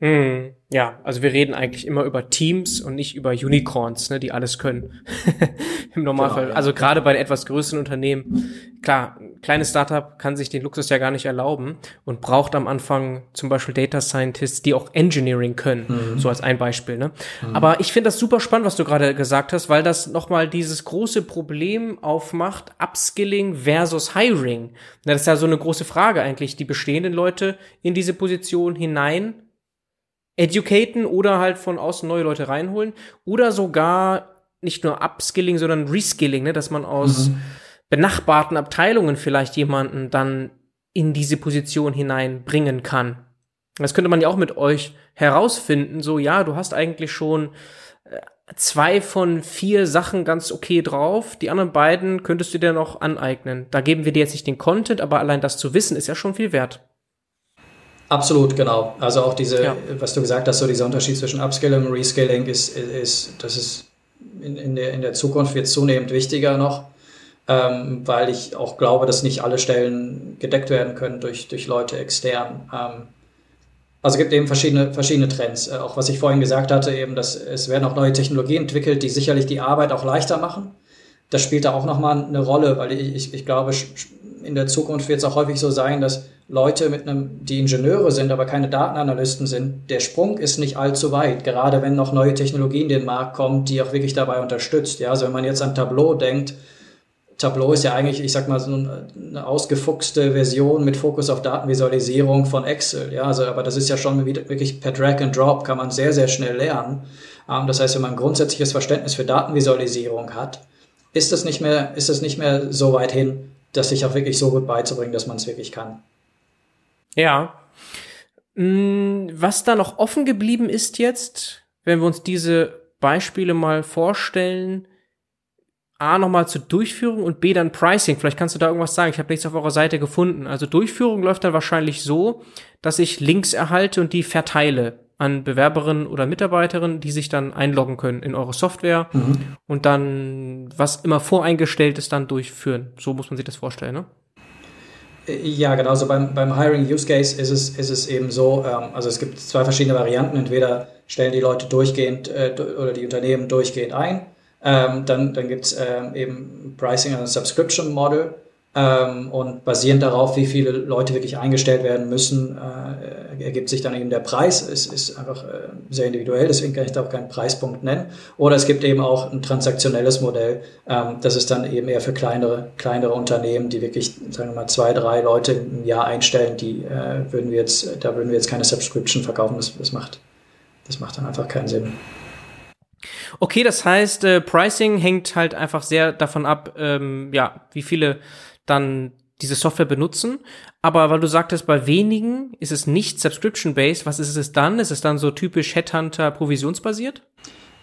Hm. Ja, also wir reden eigentlich immer über Teams und nicht über Unicorns, ne, die alles können. Im Normalfall. Genau, ja. Also gerade bei etwas größeren Unternehmen, klar, ein kleines Startup kann sich den Luxus ja gar nicht erlauben und braucht am Anfang zum Beispiel Data Scientists, die auch Engineering können, mhm. so als ein Beispiel. Ne? Mhm. Aber ich finde das super spannend, was du gerade gesagt hast, weil das nochmal dieses große Problem aufmacht, Upskilling versus Hiring. Das ist ja so eine große Frage eigentlich, die bestehenden Leute in diese Position hinein educaten oder halt von außen neue Leute reinholen oder sogar nicht nur Upskilling, sondern Reskilling, ne, dass man aus mhm. benachbarten Abteilungen vielleicht jemanden dann in diese Position hineinbringen kann. Das könnte man ja auch mit euch herausfinden, so ja, du hast eigentlich schon äh, zwei von vier Sachen ganz okay drauf, die anderen beiden könntest du dir noch aneignen. Da geben wir dir jetzt nicht den Content, aber allein das zu wissen ist ja schon viel wert. Absolut, genau. Also auch diese, ja. was du gesagt hast, so dieser Unterschied zwischen Upskilling und Reskilling ist, ist, das ist in, in, der, in der Zukunft wird zunehmend wichtiger noch, ähm, weil ich auch glaube, dass nicht alle Stellen gedeckt werden können durch, durch Leute extern. Ähm, also es gibt eben verschiedene, verschiedene Trends. Äh, auch was ich vorhin gesagt hatte, eben, dass es werden auch neue Technologien entwickelt, die sicherlich die Arbeit auch leichter machen. Das spielt da auch nochmal eine Rolle, weil ich, ich, ich glaube, in der Zukunft wird es auch häufig so sein, dass Leute mit einem, die Ingenieure sind, aber keine Datenanalysten sind, der Sprung ist nicht allzu weit, gerade wenn noch neue Technologien in den Markt kommen, die auch wirklich dabei unterstützt. Ja, also wenn man jetzt an Tableau denkt, Tableau ist ja eigentlich, ich sag mal, so eine ausgefuchste Version mit Fokus auf Datenvisualisierung von Excel. Ja, also, aber das ist ja schon wirklich per Drag and Drop kann man sehr, sehr schnell lernen. Ähm, das heißt, wenn man ein grundsätzliches Verständnis für Datenvisualisierung hat, ist es nicht mehr, ist es nicht mehr so weit hin, das sich auch wirklich so gut beizubringen, dass man es wirklich kann. Ja. Mm, was da noch offen geblieben ist jetzt, wenn wir uns diese Beispiele mal vorstellen, A nochmal zur Durchführung und B dann Pricing. Vielleicht kannst du da irgendwas sagen. Ich habe nichts auf eurer Seite gefunden. Also Durchführung läuft dann wahrscheinlich so, dass ich Links erhalte und die verteile an Bewerberinnen oder Mitarbeiterinnen, die sich dann einloggen können in eure Software mhm. und dann, was immer voreingestellt ist, dann durchführen. So muss man sich das vorstellen, ne? Ja, genau. Also beim, beim Hiring Use Case ist es, ist es eben so, ähm, also es gibt zwei verschiedene Varianten. Entweder stellen die Leute durchgehend äh, oder die Unternehmen durchgehend ein. Ähm, dann dann gibt es ähm, eben Pricing and Subscription Model. Ähm, und basierend darauf, wie viele Leute wirklich eingestellt werden müssen, äh, ergibt sich dann eben der Preis. Es ist einfach äh, sehr individuell, deswegen kann ich da auch keinen Preispunkt nennen. Oder es gibt eben auch ein transaktionelles Modell. Ähm, das ist dann eben eher für kleinere, kleinere Unternehmen, die wirklich, sagen wir mal, zwei, drei Leute im Jahr einstellen, die äh, würden wir jetzt, da würden wir jetzt keine Subscription verkaufen. Das, das macht, das macht dann einfach keinen Sinn. Okay, das heißt, äh, Pricing hängt halt einfach sehr davon ab, ähm, ja, wie viele dann diese Software benutzen. Aber weil du sagtest, bei wenigen ist es nicht subscription-based, was ist es dann? Ist es dann so typisch Headhunter provisionsbasiert?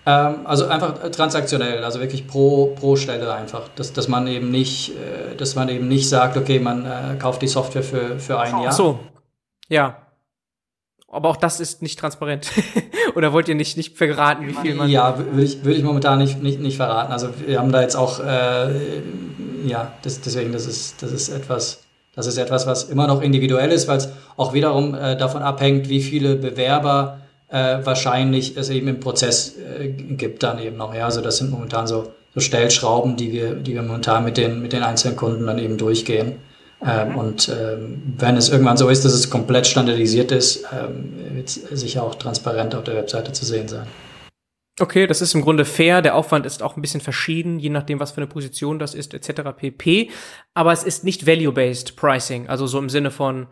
Ähm, also einfach transaktionell, also wirklich pro, pro Stelle einfach. Dass, dass man eben nicht, äh, dass man eben nicht sagt, okay, man äh, kauft die Software für, für ein Jahr. Ach so. Ja. Aber auch das ist nicht transparent. Oder wollt ihr nicht, nicht verraten, wie viel man. Ja, würde ich, würde ich momentan nicht, nicht, nicht verraten. Also wir haben da jetzt auch, äh, ja, das, deswegen, das ist, das ist etwas, das ist etwas, was immer noch individuell ist, weil es auch wiederum äh, davon abhängt, wie viele Bewerber äh, wahrscheinlich es eben im Prozess äh, gibt dann eben noch. Ja, also das sind momentan so, so Stellschrauben, die wir, die wir momentan mit den, mit den einzelnen Kunden dann eben durchgehen. Ähm, und ähm, wenn es irgendwann so ist, dass es komplett standardisiert ist, ähm, wird es sicher auch transparent auf der Webseite zu sehen sein. Okay, das ist im Grunde fair. Der Aufwand ist auch ein bisschen verschieden, je nachdem, was für eine Position das ist, etc. pp. Aber es ist nicht value-based Pricing, also so im Sinne von,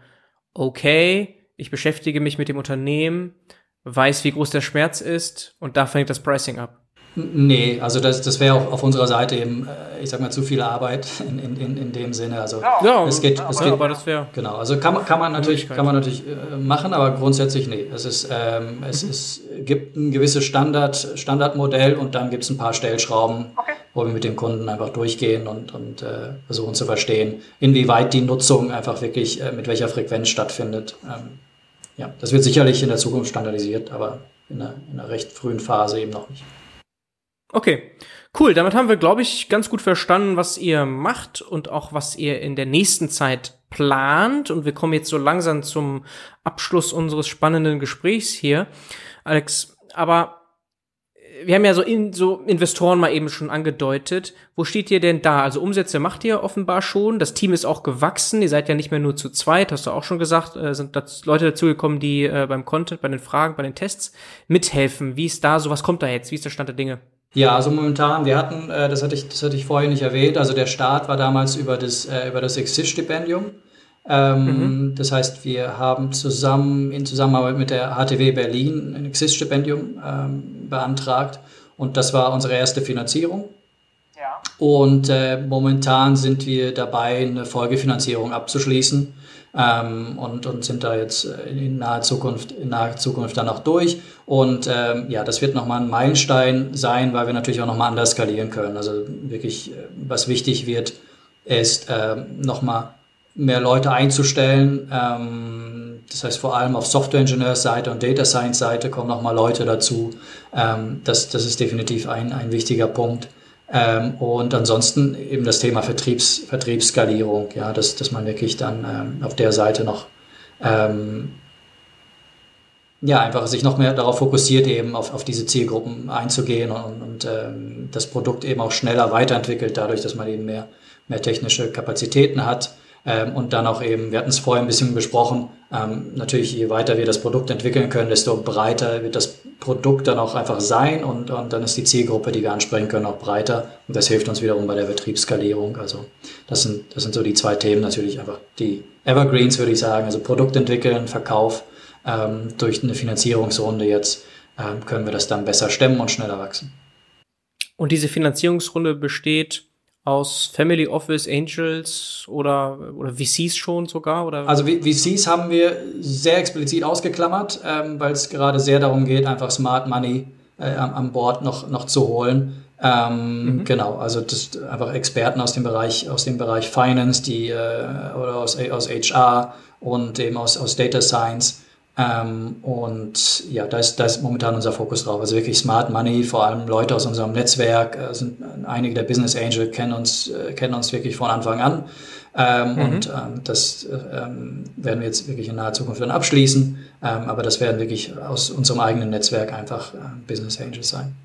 okay, ich beschäftige mich mit dem Unternehmen, weiß, wie groß der Schmerz ist und da fängt das Pricing ab. Nee, also das, das wäre auch auf unserer Seite eben, äh, ich sag mal, zu viel Arbeit in, in, in dem Sinne. Also ja, es geht, es ja, geht, aber das wäre genau. Also kann, man kann man natürlich, kann man natürlich äh, machen, aber grundsätzlich nee. Es ist, ähm, es mhm. ist, gibt ein gewisses Standard, Standardmodell und dann gibt es ein paar Stellschrauben, okay. wo wir mit dem Kunden einfach durchgehen und, und äh, versuchen zu verstehen, inwieweit die Nutzung einfach wirklich äh, mit welcher Frequenz stattfindet. Ähm, ja, das wird sicherlich in der Zukunft standardisiert, aber in einer, in einer recht frühen Phase eben noch nicht. Okay, cool. Damit haben wir, glaube ich, ganz gut verstanden, was ihr macht und auch was ihr in der nächsten Zeit plant. Und wir kommen jetzt so langsam zum Abschluss unseres spannenden Gesprächs hier. Alex, aber wir haben ja so, in, so Investoren mal eben schon angedeutet. Wo steht ihr denn da? Also Umsätze macht ihr offenbar schon. Das Team ist auch gewachsen. Ihr seid ja nicht mehr nur zu zweit, hast du auch schon gesagt. Äh, sind das Leute dazugekommen, die äh, beim Content, bei den Fragen, bei den Tests mithelfen. Wie ist da so? Was kommt da jetzt? Wie ist der Stand der Dinge? Ja, also momentan, wir hatten, äh, das hatte ich, das hatte ich vorher nicht erwähnt. Also der Start war damals über das, äh, über das Exist-Stipendium. Ähm, mhm. Das heißt, wir haben zusammen in Zusammenarbeit mit der HTW Berlin ein Exist-Stipendium ähm, beantragt und das war unsere erste Finanzierung. Ja. Und äh, momentan sind wir dabei, eine Folgefinanzierung abzuschließen ähm, und, und sind da jetzt in naher Zukunft, in naher Zukunft dann auch durch. Und ähm, ja, das wird nochmal ein Meilenstein sein, weil wir natürlich auch nochmal anders skalieren können. Also wirklich, äh, was wichtig wird, ist ähm, nochmal mehr Leute einzustellen. Ähm, das heißt, vor allem auf Software-Ingenieurs-Seite und Data Science-Seite kommen nochmal Leute dazu. Ähm, das, das ist definitiv ein, ein wichtiger Punkt. Ähm, und ansonsten eben das Thema Vertriebs, Vertriebsskalierung, ja, dass, dass man wirklich dann ähm, auf der Seite noch ähm, ja, einfach sich noch mehr darauf fokussiert, eben auf, auf diese Zielgruppen einzugehen und, und ähm, das Produkt eben auch schneller weiterentwickelt, dadurch, dass man eben mehr, mehr technische Kapazitäten hat. Ähm, und dann auch eben, wir hatten es vorher ein bisschen besprochen, ähm, natürlich je weiter wir das Produkt entwickeln können, desto breiter wird das Produkt dann auch einfach sein und, und dann ist die Zielgruppe, die wir ansprechen können, auch breiter und das hilft uns wiederum bei der Betriebsskalierung. Also das sind, das sind so die zwei Themen natürlich einfach die Evergreens, würde ich sagen, also Produkt entwickeln, Verkauf ähm, durch eine Finanzierungsrunde jetzt ähm, können wir das dann besser stemmen und schneller wachsen. Und diese Finanzierungsrunde besteht aus Family Office, Angels oder, oder VCs schon sogar? Oder? Also VCs haben wir sehr explizit ausgeklammert, ähm, weil es gerade sehr darum geht, einfach Smart Money äh, an Bord noch, noch zu holen. Ähm, mhm. Genau, also das einfach Experten aus dem Bereich, aus dem Bereich Finance, die äh, oder aus, aus HR und eben aus, aus Data Science ähm, und ja, da ist, da ist momentan unser Fokus drauf. Also wirklich Smart Money, vor allem Leute aus unserem Netzwerk, äh, sind einige der Business Angel kennen uns, äh, kennen uns wirklich von Anfang an. Ähm, mhm. Und ähm, das ähm, werden wir jetzt wirklich in naher Zukunft dann abschließen. Ähm, aber das werden wirklich aus unserem eigenen Netzwerk einfach äh, Business Angels sein.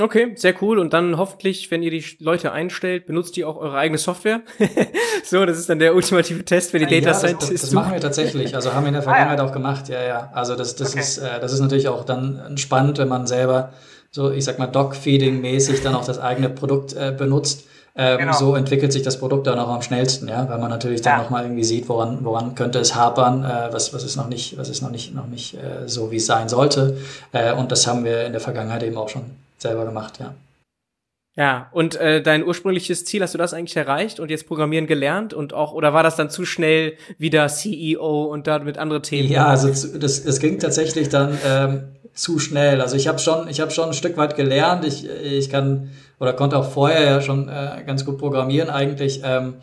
Okay, sehr cool. Und dann hoffentlich, wenn ihr die Leute einstellt, benutzt ihr auch eure eigene Software. so, das ist dann der ultimative Test für die Data ja, Scientists. Das, das, das machen wir tatsächlich. Also haben wir in der Vergangenheit ah, ja. auch gemacht. Ja, ja. Also das, das okay. ist, äh, das ist natürlich auch dann spannend, wenn man selber so, ich sag mal, Dog-Feeding-mäßig dann auch das eigene Produkt äh, benutzt. Ähm, genau. So entwickelt sich das Produkt dann auch am schnellsten, ja, weil man natürlich dann ja. nochmal irgendwie sieht, woran, woran könnte es hapern, äh, was, was ist noch nicht, was ist noch nicht, noch nicht äh, so, wie es sein sollte. Äh, und das haben wir in der Vergangenheit eben auch schon selber gemacht, ja. Ja, und äh, dein ursprüngliches Ziel, hast du das eigentlich erreicht und jetzt Programmieren gelernt und auch, oder war das dann zu schnell wieder CEO und damit andere Themen? Ja, also das, das ging tatsächlich dann ähm, zu schnell. Also ich habe schon, ich habe schon ein Stück weit gelernt. Ich, ich kann oder konnte auch vorher ja schon äh, ganz gut programmieren eigentlich. Ähm,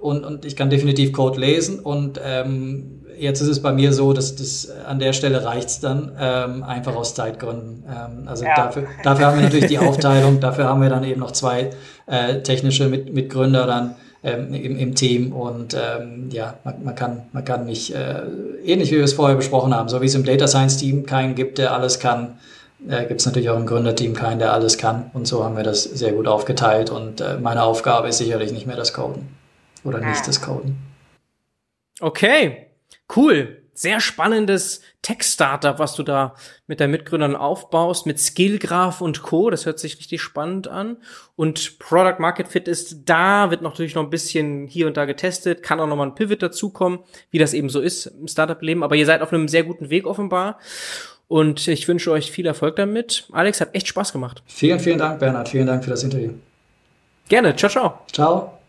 und, und ich kann definitiv Code lesen und ähm, jetzt ist es bei mir so, dass das an der Stelle reicht's dann, ähm, einfach aus Zeitgründen. Ähm, also ja. dafür, dafür haben wir natürlich die Aufteilung, dafür haben wir dann eben noch zwei äh, technische Mit Mitgründer dann ähm, im, im Team und ähm, ja, man, man, kann, man kann nicht, äh, ähnlich wie wir es vorher besprochen haben, so wie es im Data Science Team keinen gibt, der alles kann, äh, gibt es natürlich auch im Gründerteam keinen, der alles kann und so haben wir das sehr gut aufgeteilt und äh, meine Aufgabe ist sicherlich nicht mehr das Coden oder nicht das Coden. Okay, Cool. Sehr spannendes Tech-Startup, was du da mit deinen Mitgründern aufbaust, mit Skillgraph und Co. Das hört sich richtig spannend an. Und Product Market Fit ist da, wird natürlich noch ein bisschen hier und da getestet, kann auch noch mal ein Pivot dazukommen, wie das eben so ist im Startup-Leben. Aber ihr seid auf einem sehr guten Weg offenbar. Und ich wünsche euch viel Erfolg damit. Alex, hat echt Spaß gemacht. Vielen, vielen Dank, Bernhard. Vielen Dank für das Interview. Gerne. Ciao, ciao. Ciao.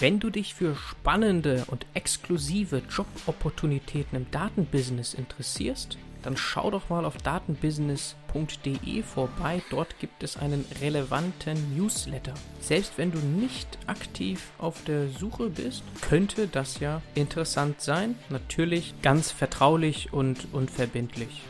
Wenn du dich für spannende und exklusive Jobopportunitäten im Datenbusiness interessierst, dann schau doch mal auf datenbusiness.de vorbei. Dort gibt es einen relevanten Newsletter. Selbst wenn du nicht aktiv auf der Suche bist, könnte das ja interessant sein. Natürlich ganz vertraulich und unverbindlich.